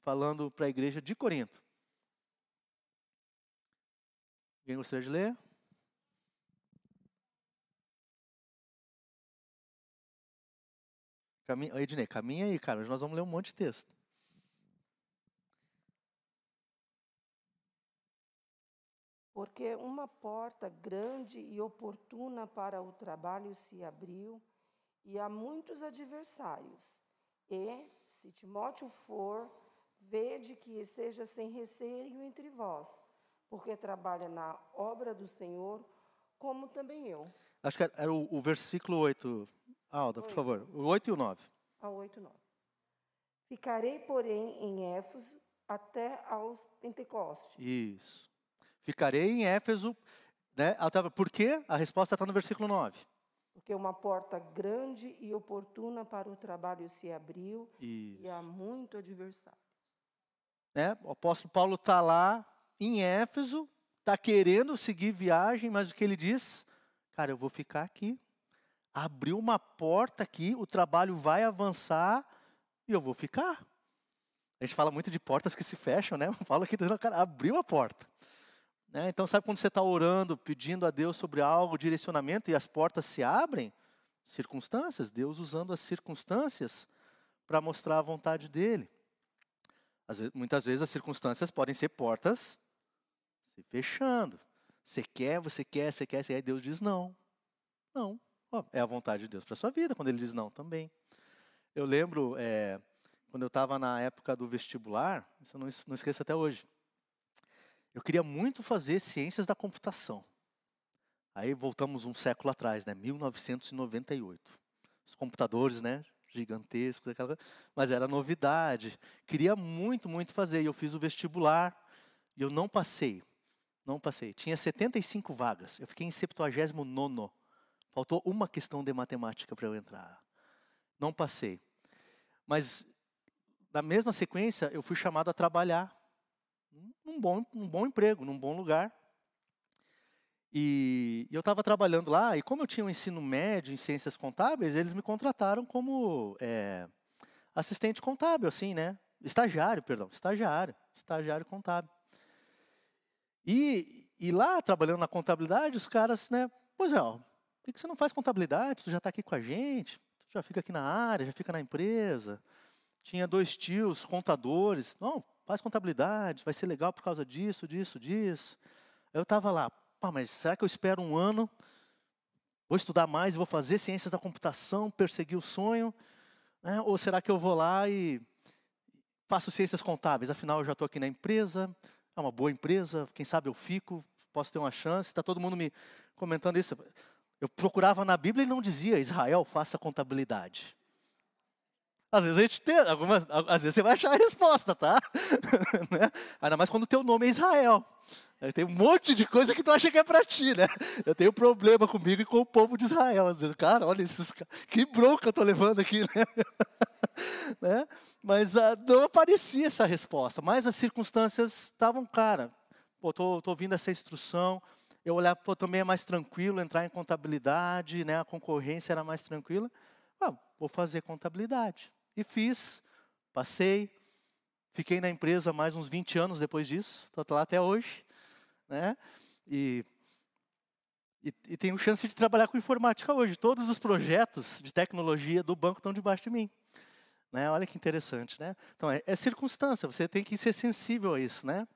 falando para a igreja de Corinto. Alguém gostaria de ler? Caminha, Ednei, caminha aí, cara. Nós vamos ler um monte de texto. Porque uma porta grande e oportuna para o trabalho se abriu, e há muitos adversários. E, se Timóteo for, vede que esteja sem receio entre vós, porque trabalha na obra do Senhor, como também eu. Acho que era o, o versículo 8, Alda, por favor. O 8 e o 9. A 8 e 9. Ficarei, porém, em Éfeso até aos Pentecostes. Isso. Ficarei em Éfeso, né? Por quê? A resposta está no versículo 9. Porque uma porta grande e oportuna para o trabalho se abriu Isso. e há muito adversário. Né? O apóstolo Paulo está lá em Éfeso, está querendo seguir viagem, mas o que ele diz? Cara, eu vou ficar aqui abriu uma porta aqui, o trabalho vai avançar e eu vou ficar. A gente fala muito de portas que se fecham, né? Fala aqui, cara, abriu a porta. Né? Então, sabe quando você está orando, pedindo a Deus sobre algo, direcionamento, e as portas se abrem? Circunstâncias, Deus usando as circunstâncias para mostrar a vontade dEle. Vezes, muitas vezes as circunstâncias podem ser portas se fechando. Você quer, você quer, você quer, você quer, e Deus diz não. Não. É a vontade de Deus para a sua vida, quando ele diz não também. Eu lembro, é, quando eu estava na época do vestibular, isso eu não, não esqueço até hoje, eu queria muito fazer ciências da computação. Aí voltamos um século atrás, né, 1998. Os computadores, né, gigantescos, aquela, mas era novidade. Queria muito, muito fazer. E eu fiz o vestibular e eu não passei. Não passei. Tinha 75 vagas. Eu fiquei em 79 Faltou uma questão de matemática para eu entrar. Não passei. Mas, na mesma sequência, eu fui chamado a trabalhar num bom, um bom emprego, num bom lugar. E eu estava trabalhando lá, e como eu tinha um ensino médio em ciências contábeis, eles me contrataram como é, assistente contábil, assim, né? Estagiário, perdão, estagiário, estagiário contábil. E, e lá, trabalhando na contabilidade, os caras, né? Pois é, ó, por que você não faz contabilidade? Tu já está aqui com a gente, tu já fica aqui na área, já fica na empresa. Tinha dois tios, contadores. Não, faz contabilidade, vai ser legal por causa disso, disso, disso. Eu estava lá, Pá, mas será que eu espero um ano? Vou estudar mais, vou fazer ciências da computação, perseguir o sonho? Né? Ou será que eu vou lá e faço ciências contábeis? Afinal, eu já estou aqui na empresa, é uma boa empresa, quem sabe eu fico, posso ter uma chance. Está todo mundo me comentando isso. Eu procurava na Bíblia e não dizia Israel faça contabilidade. Às vezes a gente tem, algumas, às vezes você vai achar a resposta, tá? né? Ainda mais quando o teu nome é Israel. Tem um monte de coisa que tu acha que é para ti, né? Eu tenho problema comigo e com o povo de Israel. Às vezes, cara, olha esses que bronca eu tô levando aqui, né? né? Mas uh, não aparecia essa resposta. Mas as circunstâncias estavam, cara, pô, tô, tô ouvindo essa instrução. Eu olhar, pô, também é mais tranquilo entrar em contabilidade, né? A concorrência era mais tranquila. Ah, vou fazer contabilidade. E fiz, passei, fiquei na empresa mais uns 20 anos depois disso, estou lá até hoje né? E, e, e tenho chance de trabalhar com informática hoje. Todos os projetos de tecnologia do banco estão debaixo de mim. Né? Olha que interessante, né? Então, é, é, circunstância, você tem que ser sensível a isso, né?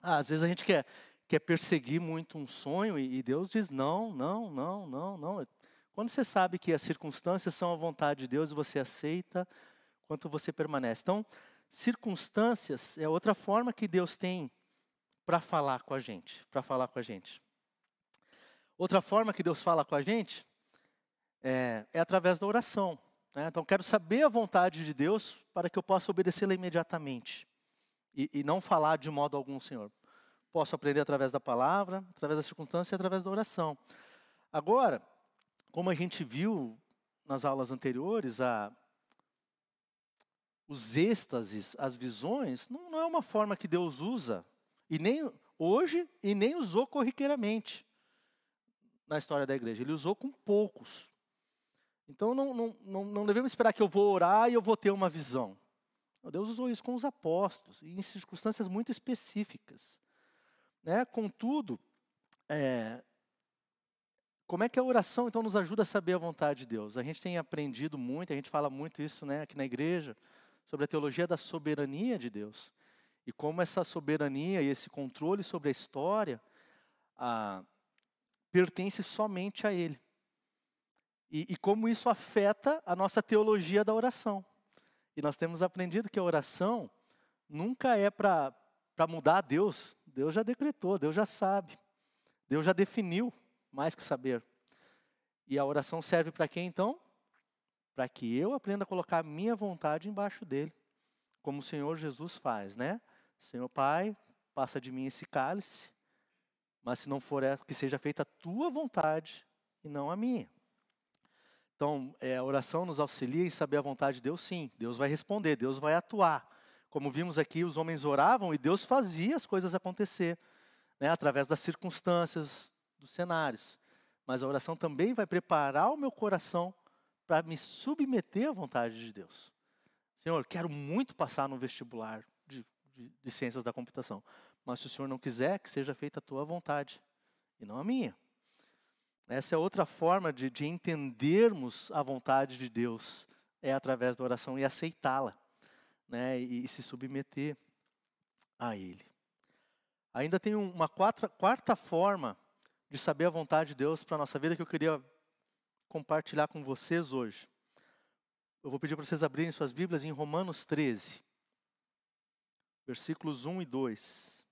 Ah, às vezes a gente quer, quer perseguir muito um sonho e, e Deus diz não, não, não, não, não. Quando você sabe que as circunstâncias são a vontade de Deus, você aceita, quanto você permanece. Então, circunstâncias é outra forma que Deus tem para falar com a gente, para falar com a gente. Outra forma que Deus fala com a gente é, é através da oração. Né? Então, quero saber a vontade de Deus para que eu possa obedecê-la imediatamente e, e não falar de modo algum, Senhor. Posso aprender através da palavra, através da circunstância e através da oração. Agora, como a gente viu nas aulas anteriores, a, os êxtases, as visões, não, não é uma forma que Deus usa e nem hoje, e nem usou corriqueiramente na história da igreja. Ele usou com poucos. Então não, não, não, devemos esperar que eu vou orar e eu vou ter uma visão. Deus usou isso com os apóstolos, em circunstâncias muito específicas. Né? Contudo, é, como é que a oração então nos ajuda a saber a vontade de Deus? A gente tem aprendido muito, a gente fala muito isso né, aqui na igreja, sobre a teologia da soberania de Deus. E como essa soberania e esse controle sobre a história ah, pertence somente a Ele. E, e como isso afeta a nossa teologia da oração. E nós temos aprendido que a oração nunca é para mudar Deus. Deus já decretou, Deus já sabe. Deus já definiu, mais que saber. E a oração serve para quem então? Para que eu aprenda a colocar a minha vontade embaixo dele, como o Senhor Jesus faz, né? Senhor Pai, passa de mim esse cálice, mas se não for que seja feita a tua vontade e não a minha. Então, é, a oração nos auxilia em saber a vontade de Deus, sim. Deus vai responder, Deus vai atuar. Como vimos aqui, os homens oravam e Deus fazia as coisas acontecer, né, através das circunstâncias, dos cenários. Mas a oração também vai preparar o meu coração para me submeter à vontade de Deus. Senhor, quero muito passar no vestibular de, de ciências da computação. Mas se o Senhor não quiser, que seja feita a tua vontade e não a minha. Essa é outra forma de, de entendermos a vontade de Deus, é através da oração e aceitá-la, né, e, e, se submeter a Ele. Ainda tem uma quarta, quarta forma de saber a vontade de Deus para a nossa vida que eu queria compartilhar com vocês hoje. Eu vou pedir para vocês abrirem suas Bíblias em Romanos 13 versículos 1 e 2.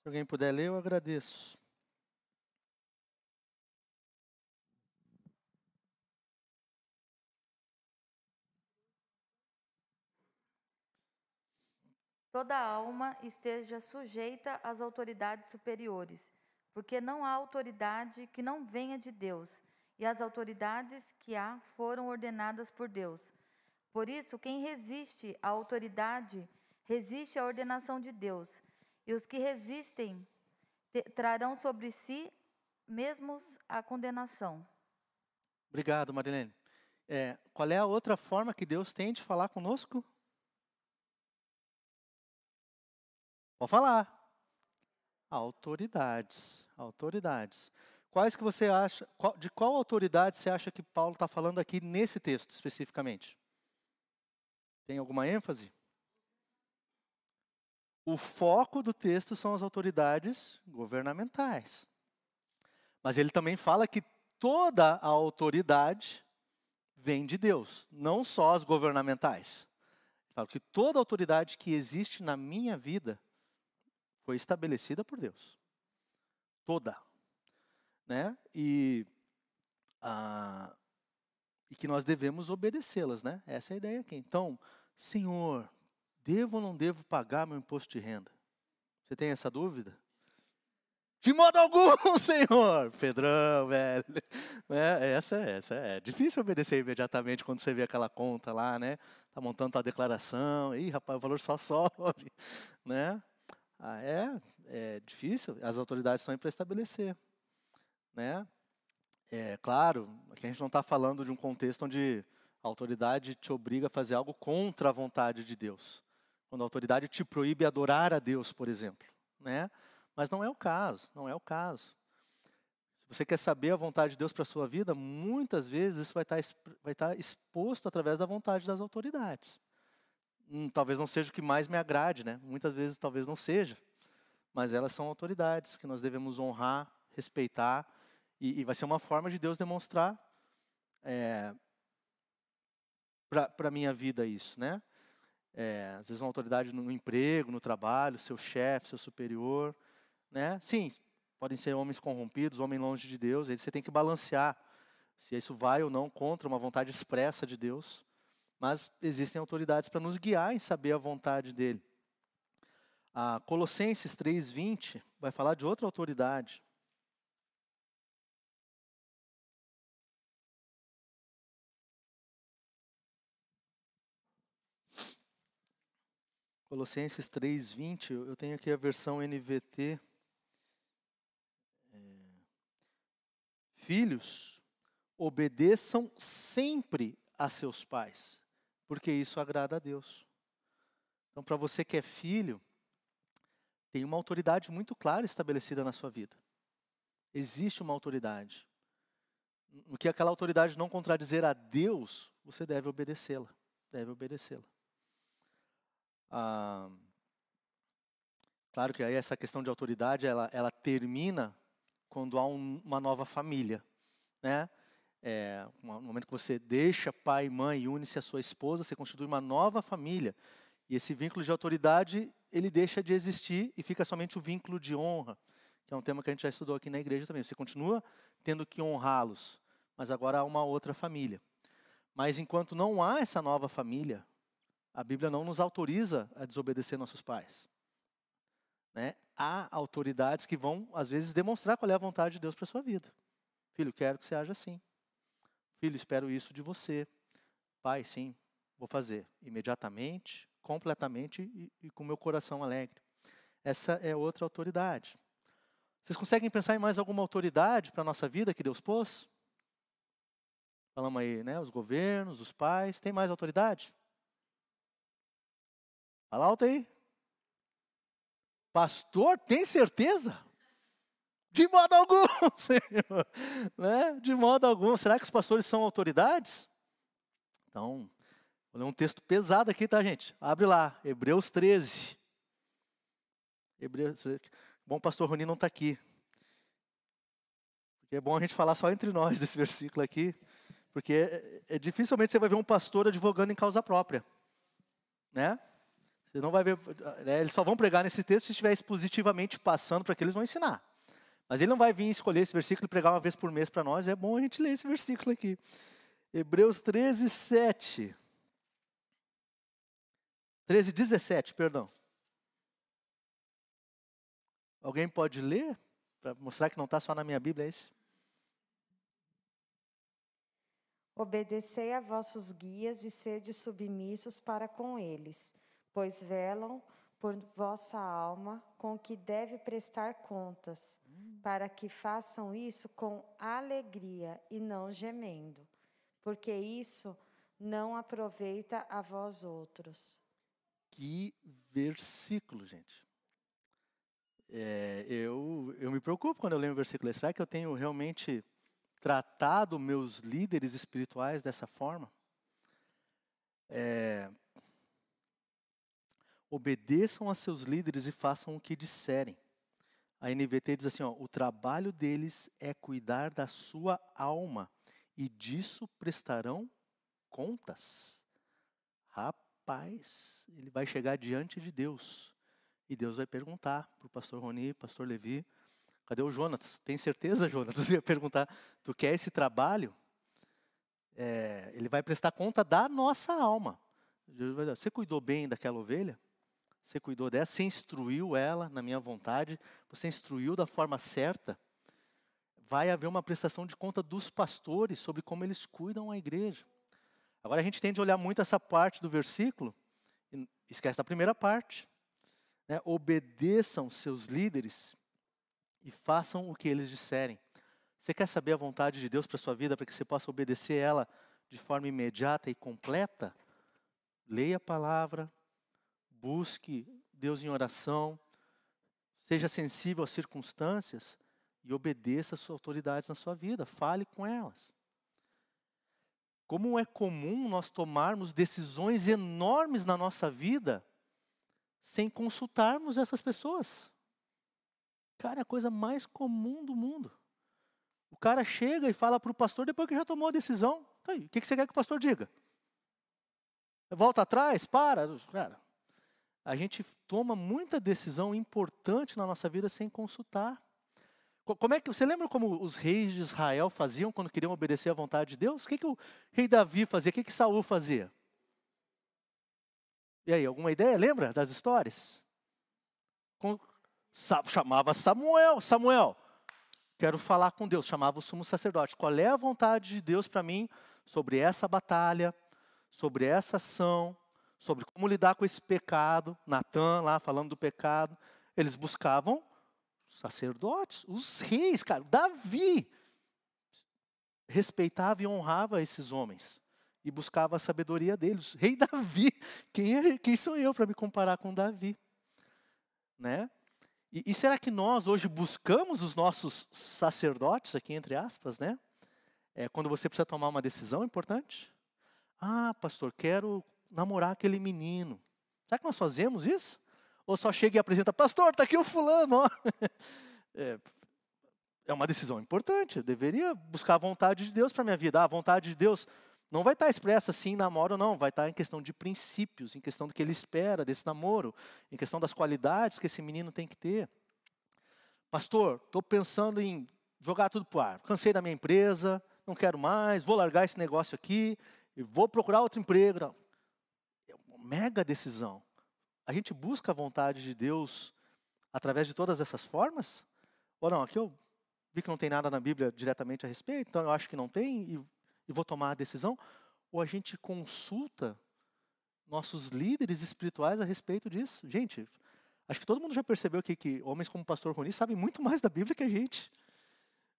Se alguém puder ler, eu agradeço. Toda alma esteja sujeita às autoridades superiores, porque não há autoridade que não venha de Deus, e as autoridades que há foram ordenadas por Deus. Por isso, quem resiste à autoridade resiste à ordenação de Deus, e os que resistem trarão sobre si mesmos a condenação. Obrigado, Marilene. É, qual é a outra forma que Deus tem de falar conosco? Pode falar. Autoridades. Autoridades. Quais que você acha, de qual autoridade você acha que Paulo está falando aqui nesse texto especificamente? Tem alguma ênfase? O foco do texto são as autoridades governamentais. Mas ele também fala que toda a autoridade vem de Deus, não só as governamentais. Falo que toda autoridade que existe na minha vida foi estabelecida por Deus. Toda. Né? E, e que nós devemos obedecê-las, né? Essa é a ideia aqui. Então, Senhor, devo ou não devo pagar meu imposto de renda? Você tem essa dúvida? De modo algum, Senhor. Pedrão, velho. É, essa, essa é difícil obedecer imediatamente quando você vê aquela conta lá, né? Tá montando a declaração. Ih, rapaz, o valor só sobe, né? Ah, é, é difícil. As autoridades aí para estabelecer, né? É claro, aqui a gente não está falando de um contexto onde a autoridade te obriga a fazer algo contra a vontade de Deus. Quando a autoridade te proíbe adorar a Deus, por exemplo, né? Mas não é o caso, não é o caso. Se você quer saber a vontade de Deus para a sua vida, muitas vezes isso vai estar, tá vai estar tá exposto através da vontade das autoridades. Hum, talvez não seja o que mais me agrade, né? Muitas vezes talvez não seja. Mas elas são autoridades que nós devemos honrar, respeitar, e, e vai ser uma forma de Deus demonstrar é, para a minha vida isso, né? É, às vezes uma autoridade no emprego, no trabalho, seu chefe, seu superior, né? Sim, podem ser homens corrompidos, homens longe de Deus, aí você tem que balancear se isso vai ou não contra uma vontade expressa de Deus. Mas existem autoridades para nos guiar em saber a vontade dele. A Colossenses 3:20 vai falar de outra autoridade. Colossenses 3:20, eu tenho aqui a versão NVT. Filhos, obedeçam sempre a seus pais, porque isso agrada a Deus. Então, para você que é filho, tem uma autoridade muito clara estabelecida na sua vida. Existe uma autoridade. No que aquela autoridade não contradizer a Deus, você deve obedecê-la. Deve obedecê-la. Ah, claro que aí essa questão de autoridade, ela, ela termina quando há um, uma nova família, né? É, no momento que você deixa pai e mãe e une-se a sua esposa, você constitui uma nova família. E esse vínculo de autoridade, ele deixa de existir e fica somente o vínculo de honra, que é um tema que a gente já estudou aqui na igreja também. Você continua tendo que honrá-los, mas agora há uma outra família. Mas enquanto não há essa nova família, a Bíblia não nos autoriza a desobedecer nossos pais. Né? Há autoridades que vão, às vezes, demonstrar qual é a vontade de Deus para a sua vida. Filho, quero que você haja assim. Filho, espero isso de você. Pai, sim, vou fazer imediatamente, completamente e, e com meu coração alegre. Essa é outra autoridade. Vocês conseguem pensar em mais alguma autoridade para a nossa vida que Deus pôs? Falamos aí, né? Os governos, os pais. Tem mais autoridade? Fala alto aí. Pastor, tem certeza? De modo algum, Senhor. Né? De modo algum. Será que os pastores são autoridades? Então, vou ler um texto pesado aqui, tá, gente? Abre lá, Hebreus 13. Hebreus 13. Bom, pastor Roni não está aqui. Porque é bom a gente falar só entre nós desse versículo aqui. Porque é, é, dificilmente você vai ver um pastor advogando em causa própria. Né? Você não vai ver, né, eles só vão pregar nesse texto se estiver expositivamente passando para que eles vão ensinar. Mas ele não vai vir escolher esse versículo e pregar uma vez por mês para nós. É bom a gente ler esse versículo aqui. Hebreus 13, 7. 13, 17, perdão. Alguém pode ler? Para mostrar que não está só na minha Bíblia, é esse? Obedecei a vossos guias e sede submissos para com eles pois velam por vossa alma, com que deve prestar contas, para que façam isso com alegria e não gemendo, porque isso não aproveita a vós outros. Que versículo, gente. É, eu, eu me preocupo quando eu leio um versículo. Será que eu tenho realmente tratado meus líderes espirituais dessa forma? É, obedeçam a seus líderes e façam o que disserem. A NVT diz assim: ó, o trabalho deles é cuidar da sua alma, e disso prestarão contas, rapaz, ele vai chegar diante de Deus. E Deus vai perguntar para o pastor Roni, pastor Levi, cadê o Jonatas? Tem certeza, Jonatas? Ele vai perguntar, tu quer esse trabalho? É, ele vai prestar conta da nossa alma. Você cuidou bem daquela ovelha? Você cuidou dessa? Você instruiu ela na minha vontade? Você instruiu da forma certa? Vai haver uma prestação de conta dos pastores sobre como eles cuidam a igreja. Agora a gente tende a olhar muito essa parte do versículo e esquece da primeira parte. Né? Obedeçam seus líderes e façam o que eles disserem. Você quer saber a vontade de Deus para sua vida, para que você possa obedecer ela de forma imediata e completa? Leia a palavra, busque Deus em oração, seja sensível às circunstâncias e obedeça às autoridades na sua vida, fale com elas. Como é comum nós tomarmos decisões enormes na nossa vida sem consultarmos essas pessoas. Cara, é a coisa mais comum do mundo. O cara chega e fala para o pastor depois que já tomou a decisão. Tá o que você quer que o pastor diga? Volta atrás? Para? Cara, a gente toma muita decisão importante na nossa vida sem consultar. Como é que você lembra como os reis de Israel faziam quando queriam obedecer à vontade de Deus? O que, que o rei Davi fazia? O que, que Saul fazia? E aí, alguma ideia? Lembra das histórias? chamava Samuel, Samuel, quero falar com Deus. Chamava o sumo sacerdote. Qual é a vontade de Deus para mim sobre essa batalha, sobre essa ação? Sobre como lidar com esse pecado. Natan lá falando do pecado. Eles buscavam sacerdotes, os reis, cara. Davi respeitava e honrava esses homens e buscava a sabedoria deles. Rei Davi, quem, é, quem sou eu para me comparar com Davi? Né? E, e, será que nós hoje buscamos os nossos sacerdotes, aqui entre aspas, né? É, quando você precisa tomar uma decisão importante? Ah, pastor, quero namorar aquele menino. Será que nós fazemos isso? Ou só chega e apresenta, pastor, está aqui o fulano. É, é uma decisão importante. Eu deveria buscar a vontade de Deus para minha vida. Ah, a vontade de Deus não vai estar expressa assim, namoro, não. Vai estar em questão de princípios, em questão do que ele espera desse namoro, em questão das qualidades que esse menino tem que ter. Pastor, estou pensando em jogar tudo para o ar. Cansei da minha empresa, não quero mais, vou largar esse negócio aqui e vou procurar outro emprego mega decisão. A gente busca a vontade de Deus através de todas essas formas? Ou não? Aqui eu vi que não tem nada na Bíblia diretamente a respeito, então eu acho que não tem e, e vou tomar a decisão. Ou a gente consulta nossos líderes espirituais a respeito disso? Gente, acho que todo mundo já percebeu aqui que homens como o pastor Roni sabem muito mais da Bíblia que a gente.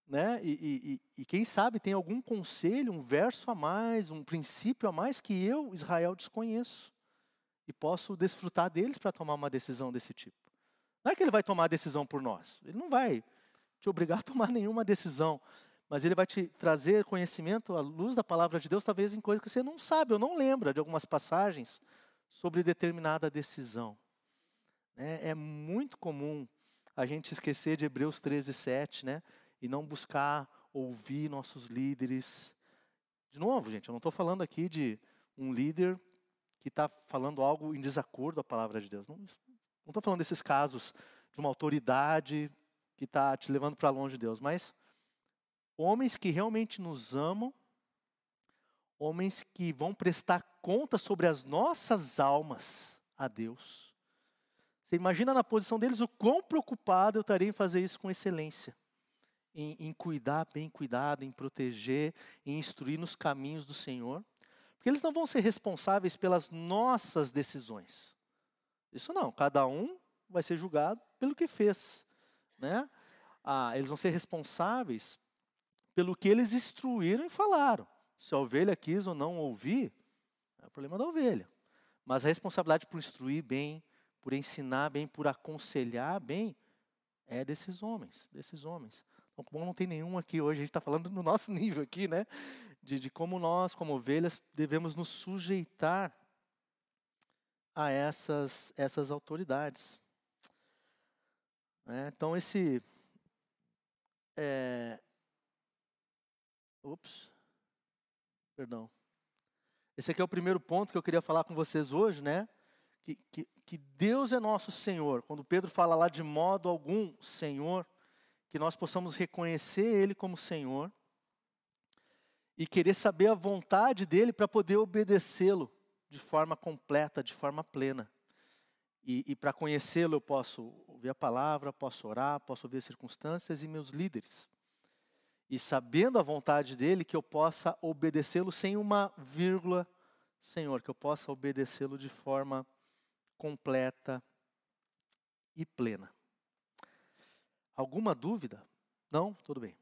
Né? E, e, e, quem sabe tem algum conselho, um verso a mais, um princípio a mais que eu, Israel, desconheço e posso desfrutar deles para tomar uma decisão desse tipo. Não é que ele vai tomar a decisão por nós, ele não vai te obrigar a tomar nenhuma decisão, mas ele vai te trazer conhecimento à luz da palavra de Deus, talvez em coisas que você não sabe ou não lembra de algumas passagens sobre determinada decisão. É, é muito comum a gente esquecer de Hebreus 13, 7, né? E não buscar ouvir nossos líderes. De novo, gente, eu não estou falando aqui de um líder que está falando algo em desacordo à palavra de Deus. Não estou falando desses casos de uma autoridade que está te levando para longe de Deus, mas homens que realmente nos amam, homens que vão prestar conta sobre as nossas almas a Deus. Você imagina na posição deles o quão preocupado eu estaria em fazer isso com excelência. Em, em cuidar bem cuidado, em proteger, em instruir nos caminhos do Senhor. Porque eles não vão ser responsáveis pelas nossas decisões. Isso não, cada um vai ser julgado pelo que fez. Né? Ah, eles vão ser responsáveis pelo que eles instruíram e falaram. Se a ovelha quis ou não ouvir, é problema da ovelha. Mas a responsabilidade por instruir bem, por ensinar bem, por aconselhar bem, é desses homens, desses homens. Então, como não tem nenhum aqui hoje, a gente está falando no nosso nível aqui, né? De, de como nós, como ovelhas, devemos nos sujeitar a essas, essas autoridades. É, então, esse. É, ups, perdão. Esse aqui é o primeiro ponto que eu queria falar com vocês hoje, né? Que, que, que Deus é nosso Senhor. Quando Pedro fala lá de modo algum, Senhor, que nós possamos reconhecer Ele como Senhor e querer saber a vontade dEle para poder obedecê-lo de forma completa, de forma plena. E, e para conhecê-lo eu posso ouvir a palavra, posso orar, posso ouvir as circunstâncias e meus líderes e sabendo a vontade dele, que eu possa obedecê-lo sem uma vírgula, Senhor, que eu possa obedecê-lo de forma completa e plena. Alguma dúvida? Não? Tudo bem.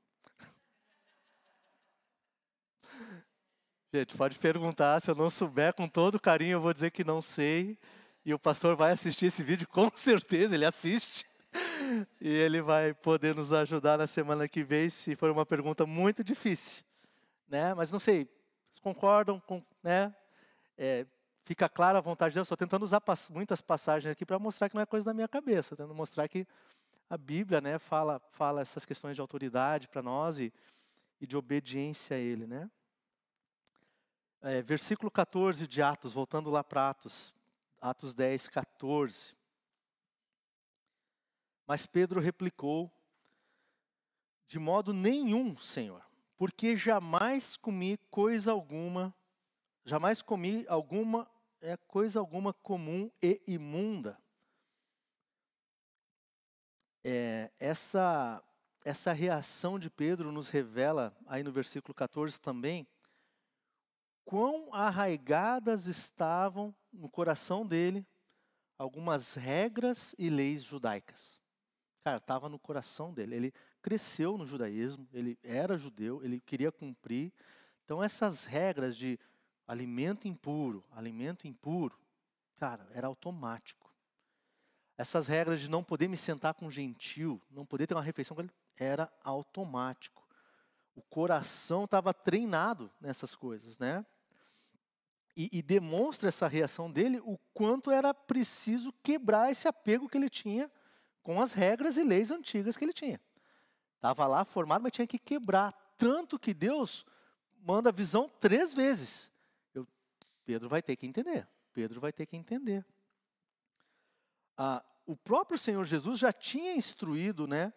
Gente, pode perguntar, se eu não souber com todo carinho, eu vou dizer que não sei. E o pastor vai assistir esse vídeo, com certeza, ele assiste e ele vai poder nos ajudar na semana que vem, se for uma pergunta muito difícil. Né? Mas não sei, vocês concordam com. Né? É, fica clara a vontade de Deus. Estou tentando usar pass muitas passagens aqui para mostrar que não é coisa da minha cabeça, tentando mostrar que a Bíblia né, fala, fala essas questões de autoridade para nós e, e, de obediência a Ele. Né? É, versículo 14 de Atos, voltando lá para Atos, Atos 10, 14. Mas Pedro replicou: De modo nenhum, Senhor, porque jamais comi coisa alguma, jamais comi alguma é coisa alguma comum e imunda. É, essa essa reação de Pedro nos revela aí no versículo 14 também quão arraigadas estavam no coração dele algumas regras e leis judaicas. Cara, estava no coração dele. Ele cresceu no judaísmo, ele era judeu, ele queria cumprir. Então, essas regras de alimento impuro, alimento impuro, cara, era automático. Essas regras de não poder me sentar com um gentil, não poder ter uma refeição com ele, era automático. O coração estava treinado nessas coisas, né? E, e, demonstra essa reação dele o quanto era preciso quebrar esse apego que ele tinha com as regras e leis antigas que ele tinha. Estava lá formado, mas tinha que quebrar. Tanto que Deus manda a visão três vezes. Eu, Pedro vai ter que entender. Pedro vai ter que entender. Ah, o próprio Senhor Jesus já tinha instruído né,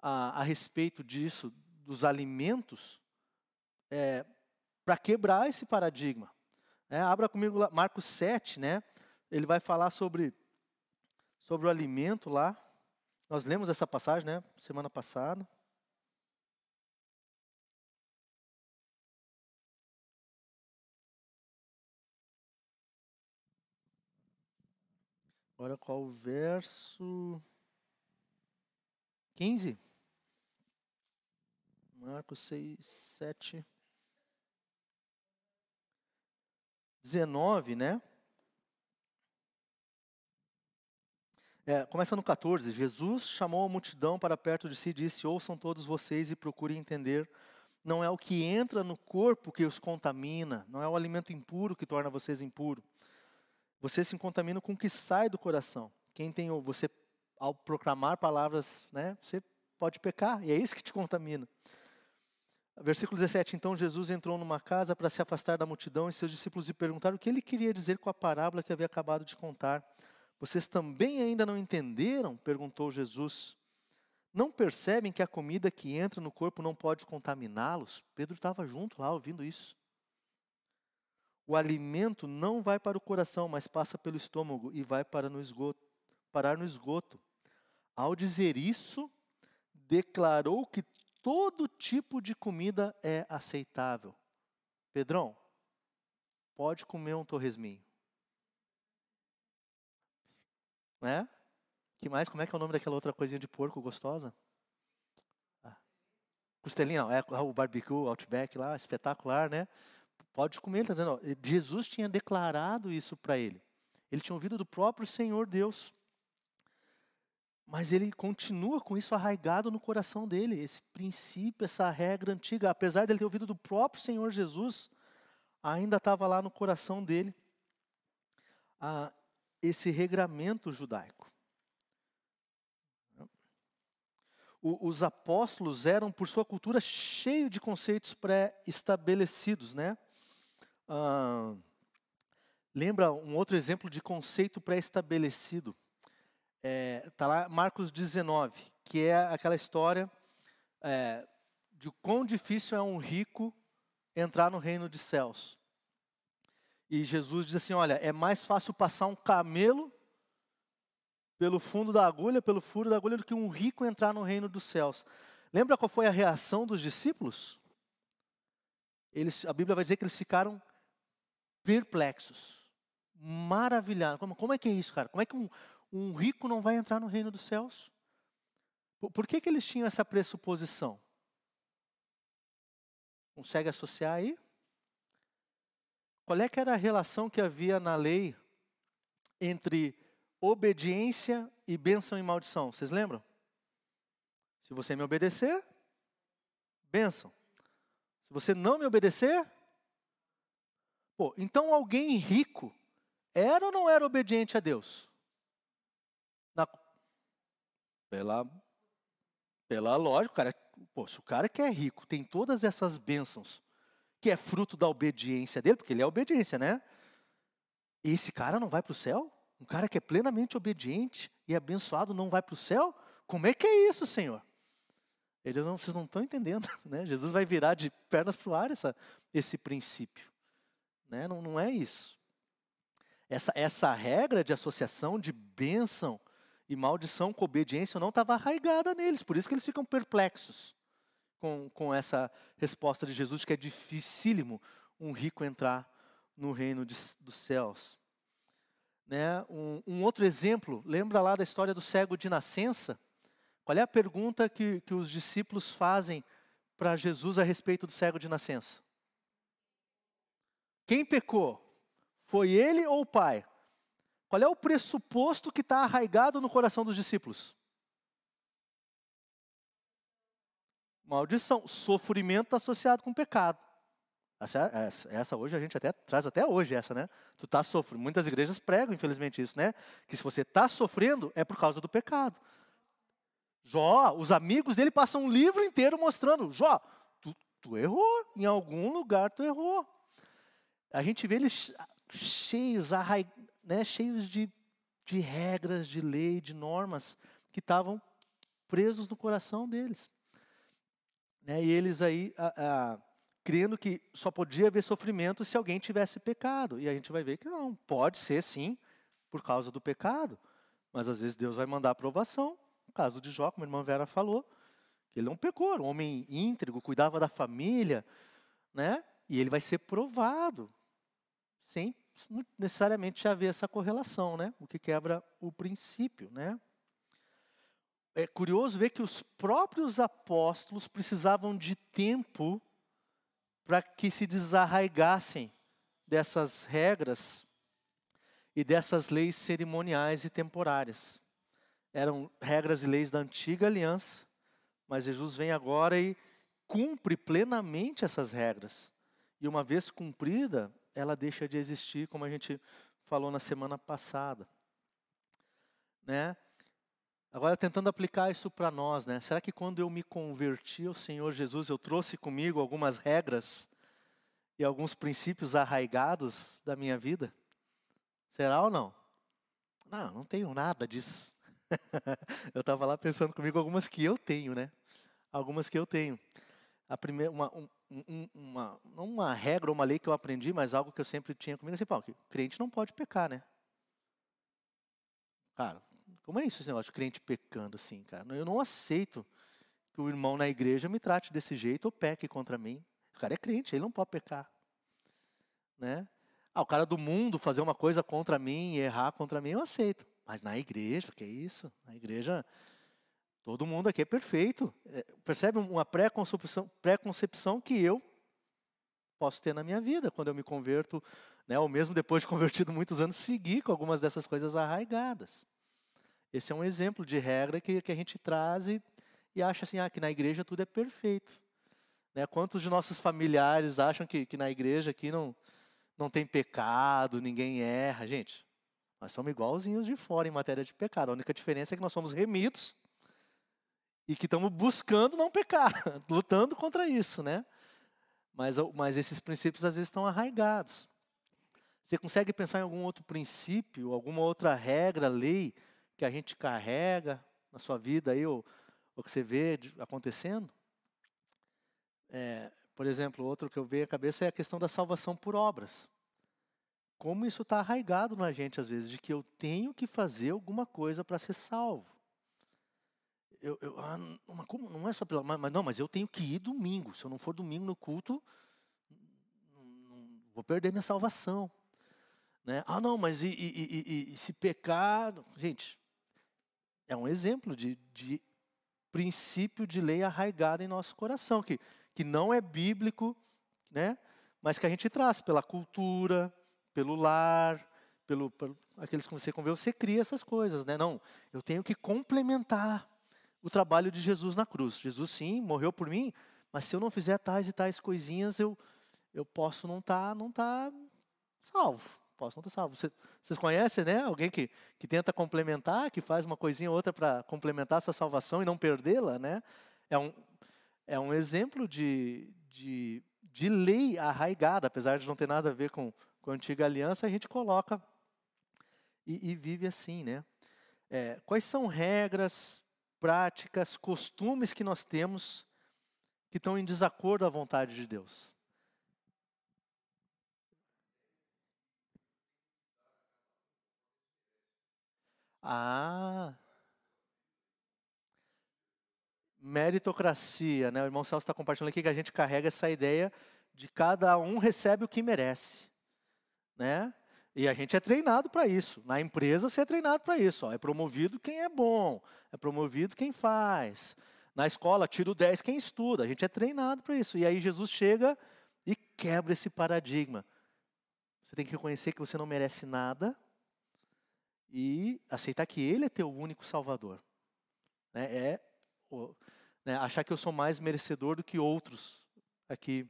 a, a respeito disso, dos alimentos, é, para quebrar esse paradigma. É, abra comigo lá, Marcos 7, né? Ele vai falar sobre, sobre o alimento lá. Nós lemos essa passagem, né, semana passada. Agora qual o verso? 15. Marcos 6, 7. 19, né? É, começa no 14. Jesus chamou a multidão para perto de si e disse: Ouçam todos vocês e procurem entender. Não é o que entra no corpo que os contamina, não é o alimento impuro que torna vocês impuros. Vocês se contaminam com o que sai do coração. Quem tem você ao proclamar palavras, né, você pode pecar, e é isso que te contamina. Versículo 17: Então Jesus entrou numa casa para se afastar da multidão e seus discípulos lhe perguntaram o que ele queria dizer com a parábola que havia acabado de contar. Vocês também ainda não entenderam? perguntou Jesus. Não percebem que a comida que entra no corpo não pode contaminá-los? Pedro estava junto lá ouvindo isso. O alimento não vai para o coração, mas passa pelo estômago e vai para no esgoto, parar no esgoto. Ao dizer isso, declarou que todo tipo de comida é aceitável. Pedrão, pode comer um torresminho. Né? Que mais? Como é que é o nome daquela outra coisinha de porco gostosa? Ah. Costelinha, não, é o barbecue, Outback lá, espetacular, né? Pode comer, ele está dizendo, ó, Jesus tinha declarado isso para ele. Ele tinha ouvido do próprio Senhor Deus. Mas ele continua com isso arraigado no coração dele, esse princípio, essa regra antiga, apesar de ele ter ouvido do próprio Senhor Jesus, ainda estava lá no coração dele. Ah, esse regramento judaico. os apóstolos eram, por sua cultura, cheio de conceitos pré-estabelecidos, né? ah, lembra um outro exemplo de conceito pré-estabelecido. Está é, tá lá Marcos 19, que é aquela história é, de quão difícil é um rico entrar no reino dos céus. E Jesus diz assim: olha, é mais fácil passar um camelo pelo fundo da agulha, pelo furo da agulha, do que um rico entrar no reino dos céus. Lembra qual foi a reação dos discípulos? Eles, a Bíblia vai dizer que eles ficaram perplexos, maravilhados. Como, como é que é isso, cara? Como é que um, um rico não vai entrar no reino dos céus? Por, que, que eles tinham essa pressuposição? Consegue associar aí? Qual é que era a relação que havia na lei entre obediência e bênção e maldição? Vocês lembram? Se você me obedecer, bênção. Se você não me obedecer, pô, então alguém rico era ou não era obediente a Deus? Pela, pela lógica, cara, pô, se o cara que é rico tem todas essas bênçãos, que é fruto da obediência dele, porque ele é obediência, né? Esse cara não vai para o céu? Um cara que é plenamente obediente e abençoado não vai para o céu? Como é que é isso, Senhor? Eles não, vocês não estão entendendo, né? Jesus vai virar de pernas para o ar essa, esse princípio. Né? Não, não é isso. Essa, essa regra de associação de bênção e maldição com obediência não estava arraigada neles, por isso que eles ficam perplexos com, com essa resposta de Jesus, que é dificílimo um rico entrar no reino de, dos céus. Né? Um, um, outro exemplo, lembra lá da história do cego de nascença? Qual é a pergunta que, que os discípulos fazem para Jesus a respeito do cego de nascença? Quem pecou? Foi ele ou o pai? Qual é o pressuposto que está arraigado no coração dos discípulos? Maldição, sofrimento associado com pecado. Essa, essa, hoje a gente até traz até hoje essa, né? Tu tá sofrendo. Muitas igrejas pregam, infelizmente, isso, né? Que se você está sofrendo é por causa do pecado. Jó, os amigos dele passam um livro inteiro mostrando, Jó, tu, tu errou, em algum lugar tu errou. A gente vê eles cheios, arraig né, cheios de, de regras, de lei, de normas que estavam presos no coração deles. Né, e eles aí a, a, crendo que só podia haver sofrimento se alguém tivesse pecado. E a gente vai ver que não, pode ser sim, por causa do pecado. Mas às vezes Deus vai mandar aprovação. No caso de Jó, como a irmã Vera falou, que ele não pecou, era um homem íntegro, cuidava da família, né? E ele vai ser provado, sem necessariamente haver essa correlação, né? O que quebra o princípio, né? É curioso ver que os próprios apóstolos precisavam de tempo para que se desarraigassem dessas regras e dessas leis cerimoniais e temporárias. Eram regras e leis da antiga aliança, mas Jesus vem agora e cumpre plenamente essas regras. E uma vez cumprida, ela deixa de existir, como a gente falou na semana passada. Né? Agora, tentando aplicar isso para nós, né? será que quando eu me converti ao Senhor Jesus, eu trouxe comigo algumas regras e alguns princípios arraigados da minha vida? Será ou não? Não, não tenho nada disso. eu estava lá pensando comigo algumas que eu tenho, né? Algumas que eu tenho. A primeira, uma, um, uma, uma regra uma lei que eu aprendi, mas algo que eu sempre tinha comigo, assim, pô, que crente não pode pecar, né? Cara, como é isso esse negócio de crente pecando assim, cara? Eu não aceito que o irmão na igreja me trate desse jeito ou peque contra mim. O cara é crente, ele não pode pecar. Né? Ah, o cara do mundo fazer uma coisa contra mim e errar contra mim, eu aceito. Mas na igreja, que é isso? Na igreja, Todo mundo aqui é perfeito. É, percebe uma pré-concepção pré que eu posso ter na minha vida quando eu me converto, né, ou mesmo depois de convertido muitos anos, seguir com algumas dessas coisas arraigadas. Esse é um exemplo de regra que, que a gente traz e, e acha assim, ah, que na igreja tudo é perfeito. Né? Quantos de nossos familiares acham que, que na igreja aqui não, não tem pecado, ninguém erra? Gente, nós somos igualzinhos de fora em matéria de pecado. A única diferença é que nós somos remidos e que estamos buscando não pecar, lutando contra isso, né? Mas, mas esses princípios às vezes estão arraigados. Você consegue pensar em algum outro princípio, alguma outra regra, lei que a gente carrega na sua vida aí, ou, ou que você vê acontecendo? É, por exemplo, outro que eu vejo à cabeça é a questão da salvação por obras. Como isso está arraigado na gente às vezes, de que eu tenho que fazer alguma coisa para ser salvo. Eu, eu, ah, como, não é só pela. Mas, não, mas eu tenho que ir domingo. Se eu não for domingo no culto, não, não, vou perder minha salvação. Né? Ah, não, mas e, e, e, e, se pecar. Gente, é um exemplo de, de princípio de lei arraigado em nosso coração, que, que não é bíblico, né? mas que a gente traz pela cultura, pelo lar, pelo, pelo aqueles que você conviveu, você cria essas coisas, né? Não, eu tenho que complementar o trabalho de Jesus na cruz. Jesus, sim, morreu por mim, mas se eu não fizer tais e tais coisinhas, eu, eu posso não estar tá, não tá salvo. Posso não estar tá salvo. Você, vocês conhecem, né? Alguém que, que tenta complementar, que faz uma coisinha ou outra para complementar a sua salvação e não perdê-la, né? É um, é um exemplo de, de, de lei arraigada, apesar de não ter nada a ver com, com a antiga aliança, a gente coloca e, e vive assim, né? É, quais são regras, práticas, costumes que nós temos que estão em desacordo à vontade de Deus. Ah, meritocracia, né? O irmão Celso está compartilhando aqui que a gente carrega essa ideia de cada um recebe o que merece, né? E a gente é treinado para isso. Na empresa você é treinado para isso. Ó. É promovido quem é bom, é promovido quem faz. Na escola, tira o 10 quem estuda. A gente é treinado para isso. E aí Jesus chega e quebra esse paradigma. Você tem que reconhecer que você não merece nada e aceitar que Ele é teu único Salvador. Né? É né? achar que eu sou mais merecedor do que outros aqui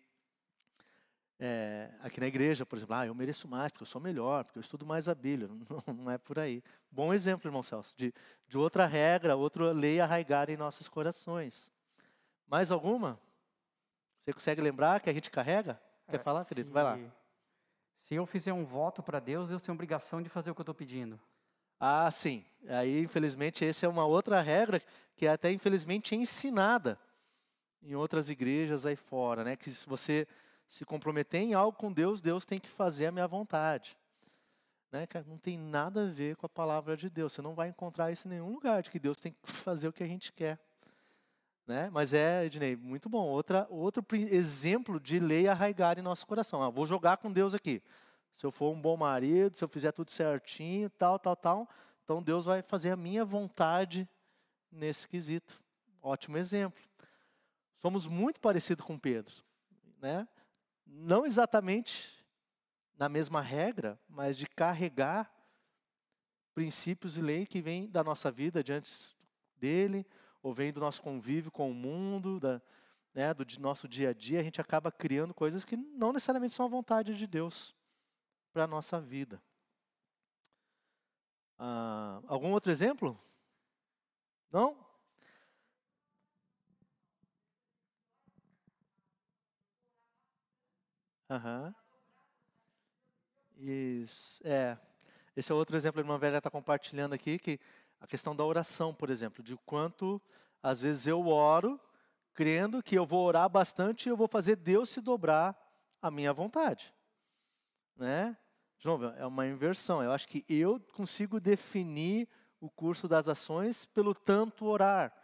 é, aqui na igreja, por exemplo, ah, eu mereço mais, porque eu sou melhor, porque eu estudo mais a Bíblia. Não, não é por aí. Bom exemplo, irmão Celso, de, de outra regra, outra lei arraigada em nossos corações. Mais alguma? Você consegue lembrar que a gente carrega? Quer é, falar, se, querido? Vai lá. Se eu fizer um voto para Deus, eu tenho obrigação de fazer o que eu estou pedindo. Ah, sim. Aí, infelizmente, essa é uma outra regra que é até, infelizmente, ensinada em outras igrejas aí fora, né? Que se você se comprometer em algo com Deus, Deus tem que fazer a minha vontade. Né, cara? Não tem nada a ver com a palavra de Deus. Você não vai encontrar isso em nenhum lugar, de que Deus tem que fazer o que a gente quer. Né? Mas é, Ednei, muito bom. Outra, outro exemplo de lei arraigada em nosso coração. Ah, vou jogar com Deus aqui. Se eu for um bom marido, se eu fizer tudo certinho, tal, tal, tal, então Deus vai fazer a minha vontade nesse quesito. Ótimo exemplo. Somos muito parecidos com Pedro. Né? Não exatamente na mesma regra, mas de carregar princípios e leis que vêm da nossa vida diante dele, ou vem do nosso convívio com o mundo, da, né, do nosso dia a dia, a gente acaba criando coisas que não necessariamente são a vontade de Deus para a nossa vida. Ah, algum outro exemplo? Não? Aham. Isso. É. Esse é outro exemplo, a irmã Vera está compartilhando aqui, que a questão da oração, por exemplo, de quanto às vezes eu oro crendo que eu vou orar bastante e eu vou fazer Deus se dobrar à minha vontade. Né? De novo, é uma inversão. Eu acho que eu consigo definir o curso das ações pelo tanto orar,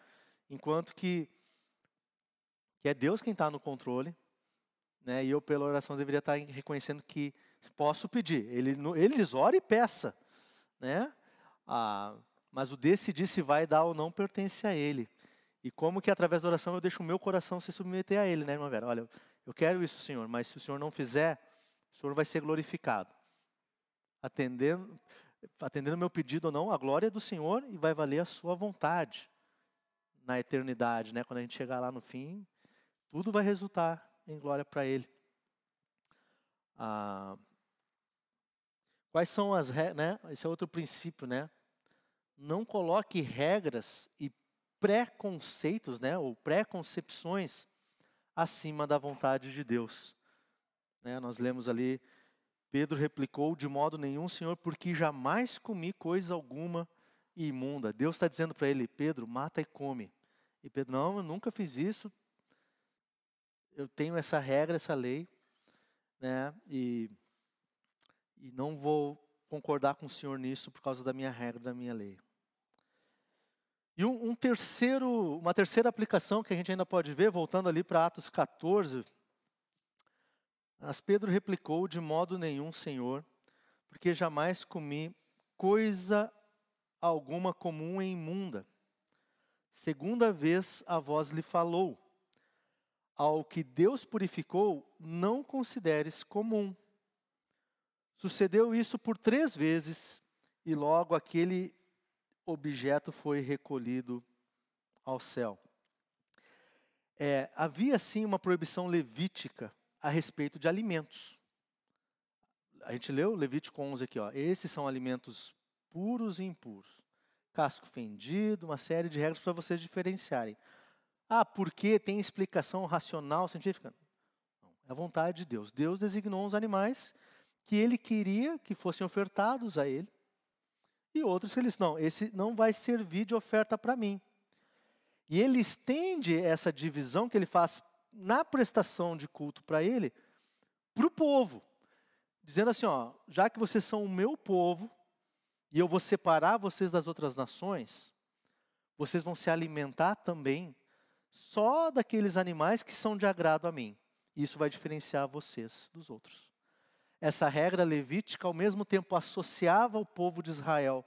enquanto que, que é Deus quem está no controle, né? E eu, pela oração, deveria estar reconhecendo que posso pedir. Ele, ele diz, ore e peça. Né? Ah, mas o decidir se vai dar ou não pertence a ele. E como que através da oração eu deixo o meu coração se submeter a ele, né, irmã Vera? Olha, eu quero isso, Senhor, mas se o Senhor não fizer, o Senhor vai ser glorificado. Atendendo, atendendo meu pedido ou não, a glória é do Senhor e vai valer a sua vontade na eternidade, né? Quando a gente chegar lá no fim, tudo vai resultar em glória para Ele. Ah, quais são as né? Esse é outro princípio, né? Não coloque regras e preconceitos, né? Ou preconcepções acima da vontade de Deus. Né? Nós lemos ali, Pedro replicou: De modo nenhum, Senhor, porque jamais comi coisa alguma imunda. Deus está dizendo para ele: Pedro, mata e come. E Pedro, não, eu nunca fiz isso. Eu tenho essa regra, essa lei, né? E, e não vou concordar com o Senhor nisso por causa da minha regra, da minha lei. E um, um terceiro, uma terceira aplicação que a gente ainda pode ver, voltando ali para Atos 14, mas Pedro replicou: De modo nenhum, Senhor, porque jamais comi coisa alguma comum e imunda. Segunda vez a voz lhe falou: Ao que Deus purificou, não consideres comum. Sucedeu isso por três vezes, e logo aquele objeto foi recolhido ao céu. É, havia sim uma proibição levítica a respeito de alimentos. A gente leu Levítico 11 aqui, ó. Esses são alimentos puros e impuros. Casco fendido, uma série de regras para vocês diferenciarem. Ah, por que tem explicação racional, científica? Não, é a vontade de Deus. Deus designou os animais que ele queria que fossem ofertados a ele, e outros que ele disse, não, esse não vai servir de oferta para mim. E ele estende essa divisão que ele faz na prestação de culto para ele, para o povo, dizendo assim, ó, já que vocês são o meu povo, e eu vou separar vocês das outras nações, vocês vão se alimentar também só daqueles animais que são de agrado a mim. Isso vai diferenciar vocês dos outros. Essa regra levítica, ao mesmo tempo, associava o povo de Israel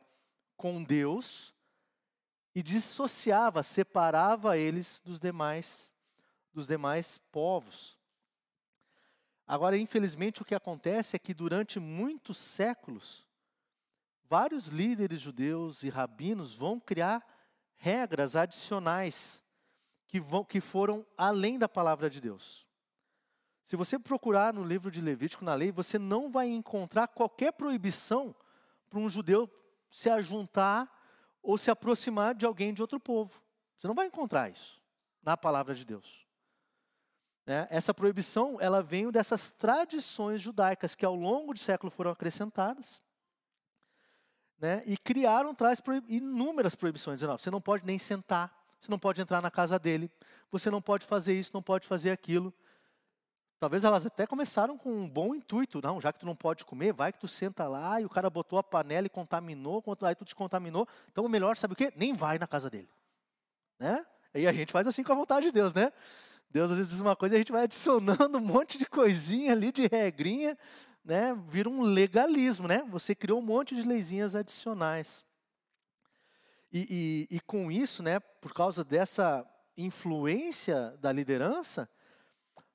com Deus e dissociava, separava eles dos demais, dos demais povos. Agora, infelizmente, o que acontece é que durante muitos séculos, vários líderes judeus e rabinos vão criar regras adicionais que, vão, que foram além da palavra de Deus. Se você procurar no livro de Levítico, na lei, você não vai encontrar qualquer proibição para um judeu se ajuntar ou se aproximar de alguém de outro povo. Você não vai encontrar isso na palavra de Deus. Né? Essa proibição, ela vem dessas tradições judaicas que ao longo de séculos foram acrescentadas. Né? E criaram, traz inúmeras proibições. Você não pode nem sentar, você não pode entrar na casa dele, você não pode fazer isso, não pode fazer aquilo. Talvez elas até começaram com um bom intuito. Não, já que tu não pode comer, vai que tu senta lá e o cara botou a panela e contaminou, aí tu te contaminou. Então o melhor, sabe o quê? Nem vai na casa dele. Né? E a gente faz assim com a vontade de Deus, né? Deus às vezes diz uma coisa e a gente vai adicionando um monte de coisinha ali, de regrinha, né? Vira um legalismo, né? Você criou um monte de leizinhas adicionais. E, e, e com isso, né, por causa dessa influência da liderança,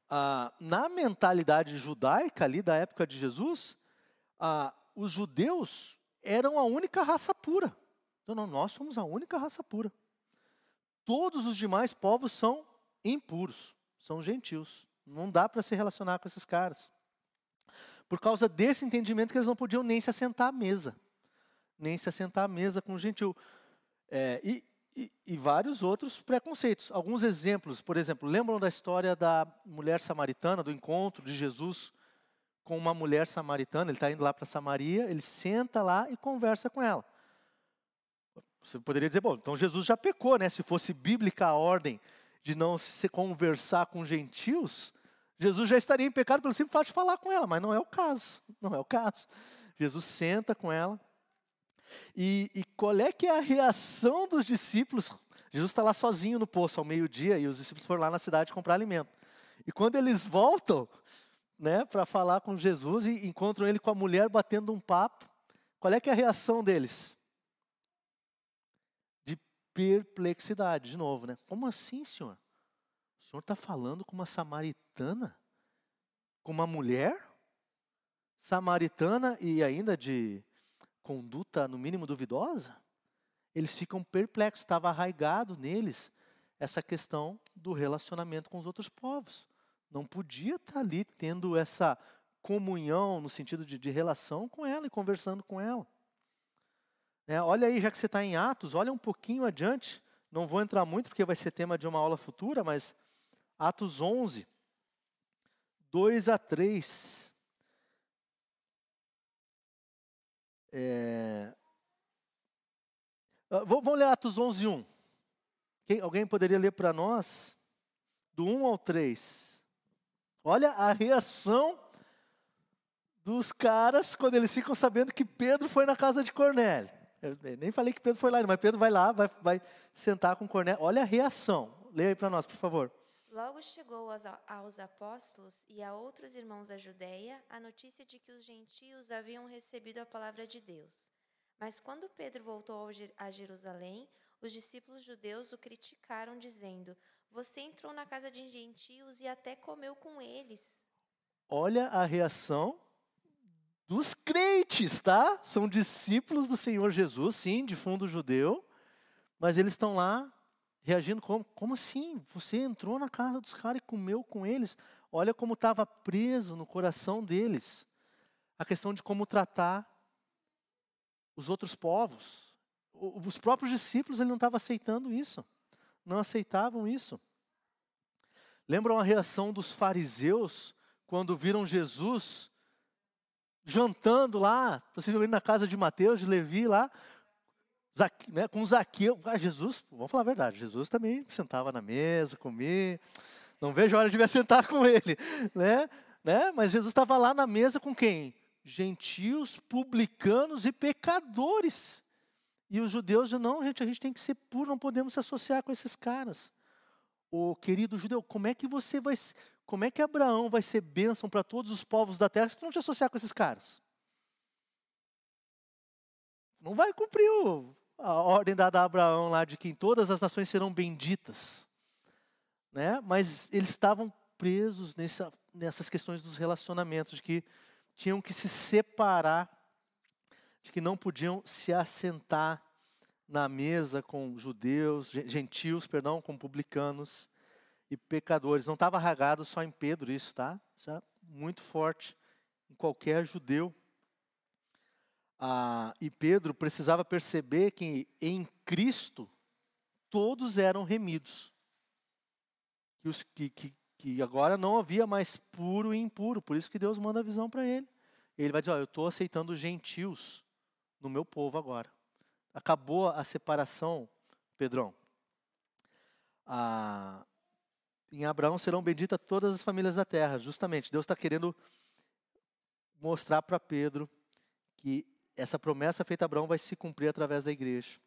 ah, na mentalidade judaica ali da época de Jesus, ah, os judeus eram a única raça pura. Então, não, nós somos a única raça pura. Todos os demais povos são impuros, são gentios. Não dá para se relacionar com esses caras. Por causa desse entendimento que eles não podiam nem se assentar à mesa. Nem se assentar à mesa com o gentil. É, e, e, e, vários outros preconceitos. Alguns exemplos, por exemplo, lembram da história da mulher samaritana, do encontro de Jesus com uma mulher samaritana? Ele está indo lá para Samaria, ele senta lá e conversa com ela. Você poderia dizer, bom, então Jesus já pecou, né? Se fosse bíblica a ordem de não se conversar com gentios, Jesus já estaria em pecado pelo simples fato de falar com ela, mas não é o caso. Não é o caso. Jesus senta com ela, e, e qual é que é a reação dos discípulos? Jesus está lá sozinho no poço ao meio-dia e os discípulos foram lá na cidade comprar alimento. E quando eles voltam, né, para falar com Jesus e encontram ele com a mulher batendo um papo, qual é que é a reação deles? De perplexidade, de novo, né? Como assim, senhor? O senhor está falando com uma samaritana? Com uma mulher? Samaritana e ainda de conduta, no mínimo, duvidosa, eles ficam perplexos, estava arraigado neles essa questão do relacionamento com os outros povos. Não podia estar tá ali tendo essa comunhão, no sentido de, de relação com ela e conversando com ela. É, olha aí, já que você está em Atos, olha um pouquinho adiante, não vou entrar muito porque vai ser tema de uma aula futura, mas Atos 11, 2 a 3. É... Ah, Vamos ler Atos 11, 1. Quem, alguém poderia ler para nós? Do 1 ao 3. Olha a reação dos caras quando eles ficam sabendo que Pedro foi na casa de Cornélio. Eu nem falei que Pedro foi lá, mas Pedro vai lá, vai, vai sentar com Cornélio. Olha a reação. Leia aí para nós, por favor. Logo chegou aos, apóstolos e a outros irmãos da Judéia a notícia de que os gentios haviam recebido a palavra de Deus. Mas quando Pedro voltou a Jerusalém, os discípulos judeus o criticaram, dizendo: Você entrou na casa de gentios e até comeu com eles. Olha a reação dos crentes, tá? São discípulos do Senhor Jesus, sim, de fundo judeu, mas eles estão lá reagindo como? Como assim? Você entrou na casa dos caras e comeu com eles? Olha como estava preso no coração deles a questão de como tratar os outros povos. Os próprios discípulos ele não estavam aceitando isso, não aceitavam isso. Lembram a reação dos fariseus quando viram Jesus jantando lá, possivelmente na casa de Mateus, de Levi lá, Zaque- né, com Zaqueu. Ah, Jesus, vamos falar a verdade, Jesus também sentava na mesa, comia. Não vejo a hora de vir sentar com ele, né? né? Mas Jesus estava lá na mesa com quem? Gentios, publicanos e pecadores. E os judeus não, gente, a gente tem que ser puro, não podemos se associar com esses caras. Ô querido judeu, como é que você vai, como é que Abraão vai ser bênção para todos os povos da terra se tu não te associar com esses caras? Não vai cumprir o- a ordem dada a Abraão lá de que todas as nações serão benditas. Né? Mas eles estavam presos nessa, nessas questões dos relacionamentos, de que tinham que se separar, de que não podiam se assentar na mesa com judeus, gen- gentios, perdão, com publicanos e pecadores. Não estava ragado só em Pedro isso, tá? Isso é muito forte em qualquer judeu. Ah, e Pedro precisava perceber que em Cristo todos eram remidos. Que, os, que, que, que agora não havia mais puro e impuro. Por isso que Deus manda a visão para ele. Ele vai dizer: Eu estou aceitando os gentios no meu povo agora. Acabou a separação, Pedrão. Ah, em Abraão serão benditas todas as famílias da terra. Justamente, Deus está querendo mostrar para Pedro que essa promessa feita a Abraão vai se cumprir através da igreja.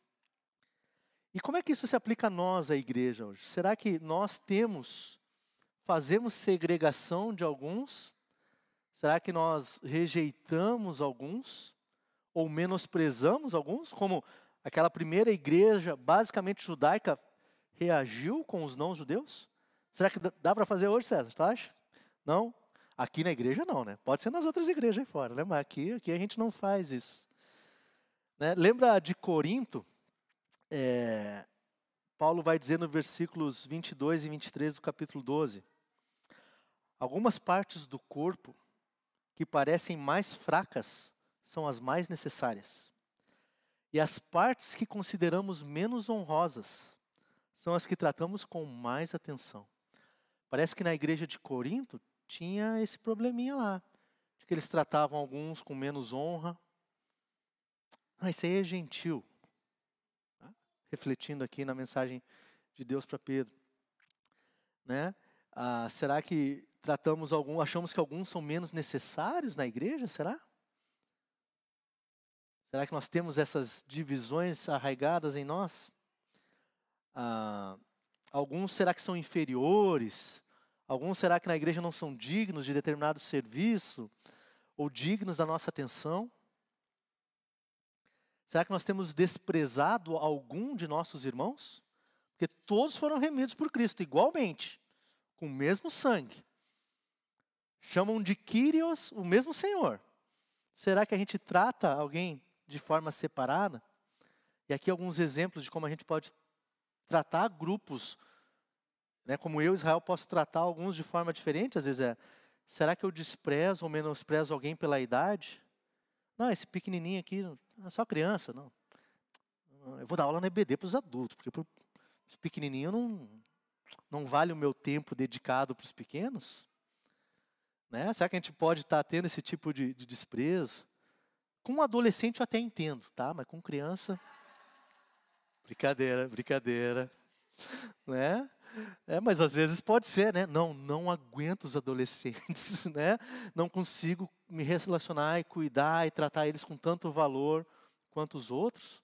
E como é que isso se aplica a nós, a igreja, hoje? Será que nós temos, fazemos segregação de alguns? Será que nós rejeitamos alguns? Ou menosprezamos alguns? Como aquela primeira igreja, basicamente judaica, reagiu com os não-judeus? Será que dá- para fazer hoje, César? Acha? Não? Aqui na igreja não, né? Pode ser nas outras igrejas aí fora, né? Mas aqui, aqui a gente não faz isso. Né? Lembra de Corinto? É, Paulo vai dizer no versículos 22 e 23 do capítulo 12. Algumas partes do corpo que parecem mais fracas são as mais necessárias. E as partes que consideramos menos honrosas são as que tratamos com mais atenção. Parece que na igreja de Corinto tinha esse probleminha lá, de que eles tratavam alguns com menos honra. Ah, isso aí é gentil. Tá? Refletindo aqui na mensagem de Deus para Pedro. Né? Ah, será que tratamos algum, achamos que alguns são menos necessários na igreja? Será? Será que nós temos essas divisões arraigadas em nós? Ah, alguns será que são inferiores? Alguns será que na igreja não são dignos de determinado serviço? Ou dignos da nossa atenção? Será que nós temos desprezado algum de nossos irmãos? Porque todos foram remidos por Cristo igualmente, com o mesmo sangue. Chamam de Kyrios o mesmo Senhor. Será que a gente trata alguém de forma separada? E aqui alguns exemplos de como a gente pode tratar grupos, né, como eu, Israel, posso tratar alguns de forma diferente. Às vezes é, será que eu desprezo ou menosprezo alguém pela idade? Não, esse pequenininho aqui é só criança, não. Eu vou dar aula na EBD para os adultos, porque para os pequenininhos não, não vale o meu tempo dedicado para os pequenos. Né? Será que a gente pode estar tendo esse tipo de, de desprezo? Com um adolescente eu até entendo, tá? Mas com criança. Brincadeira, brincadeira. Né? É, mas às vezes pode ser, né? Não, não aguento os adolescentes, né? Não consigo me relacionar e cuidar e tratar eles com tanto valor quanto os outros.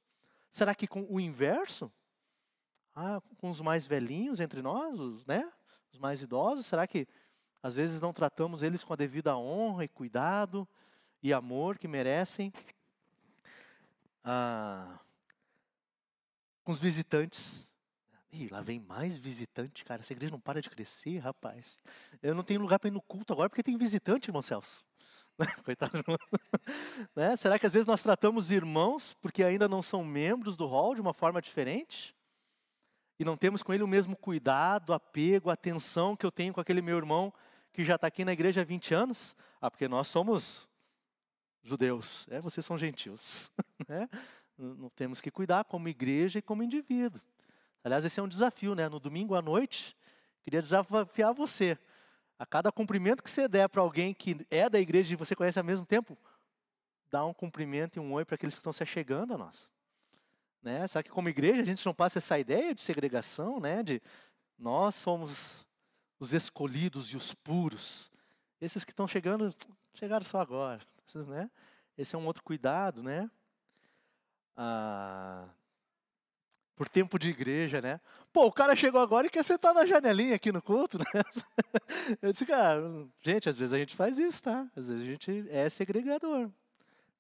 Será que com o inverso? Ah, com os mais velhinhos entre nós, os, né? Os mais idosos, será que às vezes não tratamos eles com a devida honra e cuidado e amor que merecem? Ah, com os visitantes, Ih, lá vem mais visitante, cara. Essa igreja não para de crescer, rapaz. Eu não tenho lugar para ir no culto agora porque tem visitante, irmão Celso. Coitado. né? Será que às vezes nós tratamos irmãos porque ainda não são membros do hall de uma forma diferente? E não temos com ele o mesmo cuidado, apego, atenção que eu tenho com aquele meu irmão que já está aqui na igreja há 20 anos? Ah, porque nós somos judeus, é, vocês são gentios. Né? Não temos que cuidar como igreja e como indivíduo. Aliás, esse é um desafio, né? No domingo à noite, queria desafiar você. A cada cumprimento que você der para alguém que é da igreja e você conhece ao mesmo tempo, dá um cumprimento e um oi para aqueles que estão se achegando a nós. Né? Será que como igreja a gente não passa essa ideia de segregação, né? De nós somos os escolhidos e os puros. Esses que estão chegando, chegaram só agora. Esses, né? Esse é um outro cuidado, né? Ah, por tempo de igreja, né? Pô, o cara chegou agora e quer sentar na janelinha aqui no culto, né? Eu disse, cara, gente, às vezes a gente faz isso, tá? Às vezes a gente é segregador.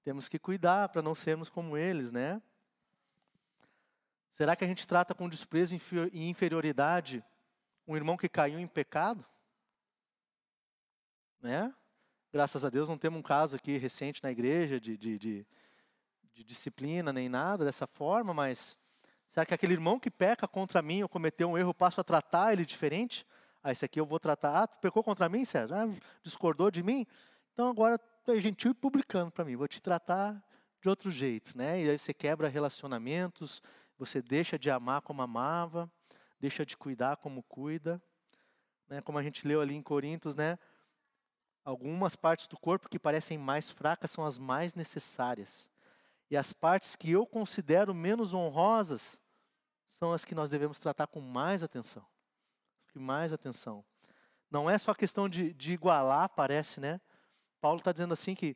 Temos que cuidar para não sermos como eles, né? Será que a gente trata com desprezo e inferioridade um irmão que caiu em pecado? Né? Graças a Deus não temos um caso aqui recente na igreja de, de, de, de disciplina nem nada dessa forma, mas Será que aquele irmão que peca contra mim ou cometeu um erro, eu passo a tratar ele diferente? Ah, esse aqui eu vou tratar. Ah, tu pecou contra mim, César? Ah, discordou de mim? Então agora tu é gentil e publicando para mim. Vou te tratar de outro jeito, né? E aí você quebra relacionamentos, você deixa de amar como amava, deixa de cuidar como cuida. Né? Como a gente leu ali em Coríntios, né? Algumas partes do corpo que parecem mais fracas são as mais necessárias. E as partes que eu considero menos honrosas são as que nós devemos tratar com mais atenção. Com mais atenção. Não é só questão de, de igualar, parece, né? Paulo está dizendo assim que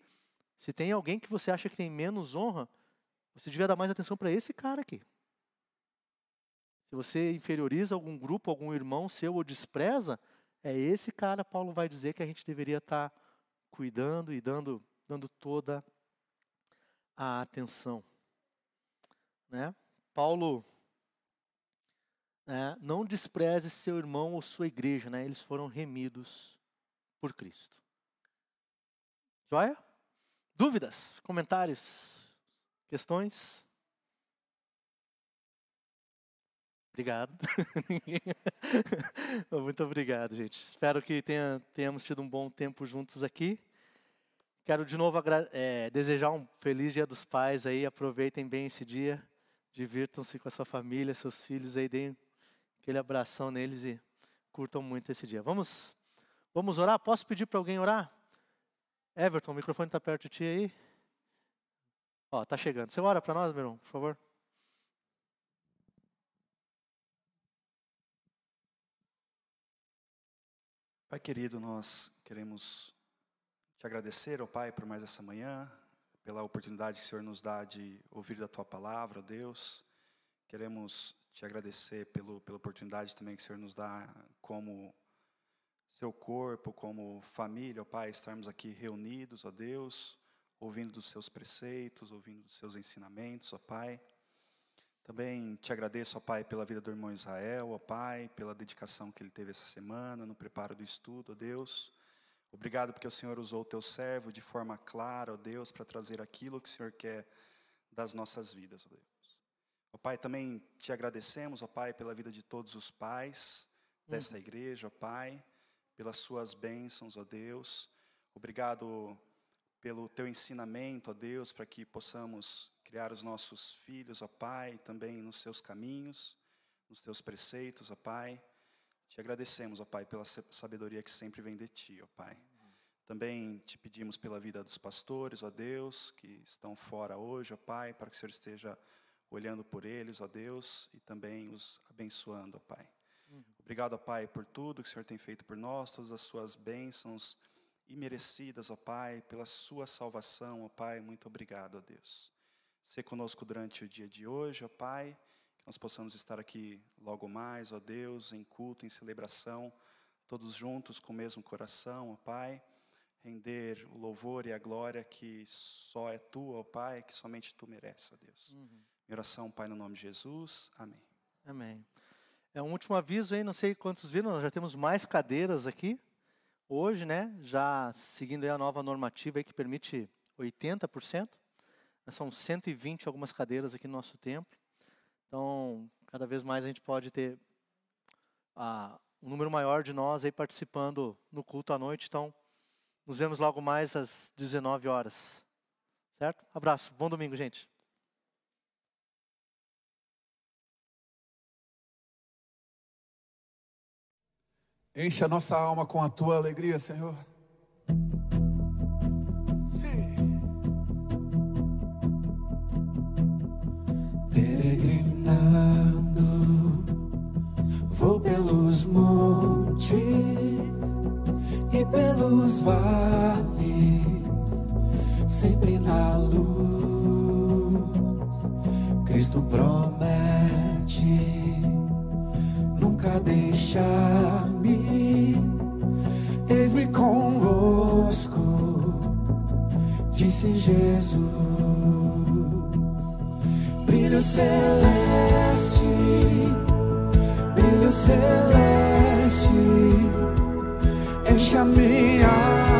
se tem alguém que você acha que tem menos honra, você devia dar mais atenção para esse cara aqui. Se você inferioriza algum grupo, algum irmão seu ou despreza, é esse cara, Paulo vai dizer que a gente deveria estar tá cuidando e dando, dando toda a atenção. Né? Paulo, né, não despreze seu irmão ou sua igreja, né? eles foram remidos por Cristo. Joia? Dúvidas, comentários, questões? Obrigado. Muito obrigado, gente. Espero que tenha, tenhamos tido um bom tempo juntos aqui. Quero de novo é, desejar um feliz Dia dos Pais aí. Aproveitem bem esse dia. Divirtam-se com a sua família, seus filhos aí. Deem aquele abração neles e curtam muito esse dia. Vamos, vamos orar? Posso pedir para alguém orar? Everton, o microfone está perto de ti aí. Ó, tá chegando. Você ora para nós, meu irmão, por favor? Pai querido, nós queremos te agradecer, ó Pai, por mais essa manhã, pela oportunidade que o Senhor nos dá de ouvir da Tua palavra, ó Deus. Queremos te agradecer pelo, pela oportunidade também que o Senhor nos dá como seu corpo, como família, ó Pai, estarmos aqui reunidos, ó Deus, ouvindo dos seus preceitos, ouvindo dos seus ensinamentos, ó Pai. Também te agradeço, ó Pai, pela vida do irmão Israel, ó Pai, pela dedicação que ele teve essa semana, no preparo do estudo, ó Deus. Obrigado porque o Senhor usou o teu servo de forma clara, ó Deus, para trazer aquilo que o Senhor quer das nossas vidas, ó Deus. Ó Pai, também te agradecemos, ó Pai, pela vida de todos os pais desta uhum. igreja, ó Pai, pelas suas bênçãos, ó Deus. Obrigado pelo teu ensinamento, ó Deus, para que possamos criar os nossos filhos, ó Pai, também nos seus caminhos, nos teus preceitos, ó Pai. Te agradecemos, ó Pai, pela sabedoria que sempre vem de Ti, ó Pai. Também te pedimos pela vida dos pastores, ó Deus, que estão fora hoje, ó Pai, para que o Senhor esteja olhando por eles, ó Deus, e também os abençoando, ó Pai. Obrigado, ó Pai, por tudo que o Senhor tem feito por nós, todas as suas bênçãos imerecidas, ó Pai, pela sua salvação, ó Pai. Muito obrigado, ó Deus. Se conosco durante o dia de hoje, ó Pai, nós possamos estar aqui logo mais, ó Deus, em culto, em celebração, todos juntos com o mesmo coração, ó Pai, render o louvor e a glória que só é tua, ó Pai, que somente tu mereces, ó Deus. Uhum. Minha oração, Pai, no nome de Jesus. Amém. Amém. É um último aviso aí, não sei quantos viram, nós já temos mais cadeiras aqui hoje, né? Já seguindo a nova normativa aí que permite 80%. São 120 algumas cadeiras aqui no nosso templo. Então, cada vez mais a gente pode ter ah, um número maior de nós aí participando no culto à noite. Então, nos vemos logo mais às 19 horas. Certo? Abraço. Bom domingo, gente. Enche a nossa alma com a tua alegria, Senhor. Vales, sempre na luz. Cristo promete nunca deixar-me. Eis-me convosco, disse Jesus. Brilho celeste, brilho celeste, enche a minha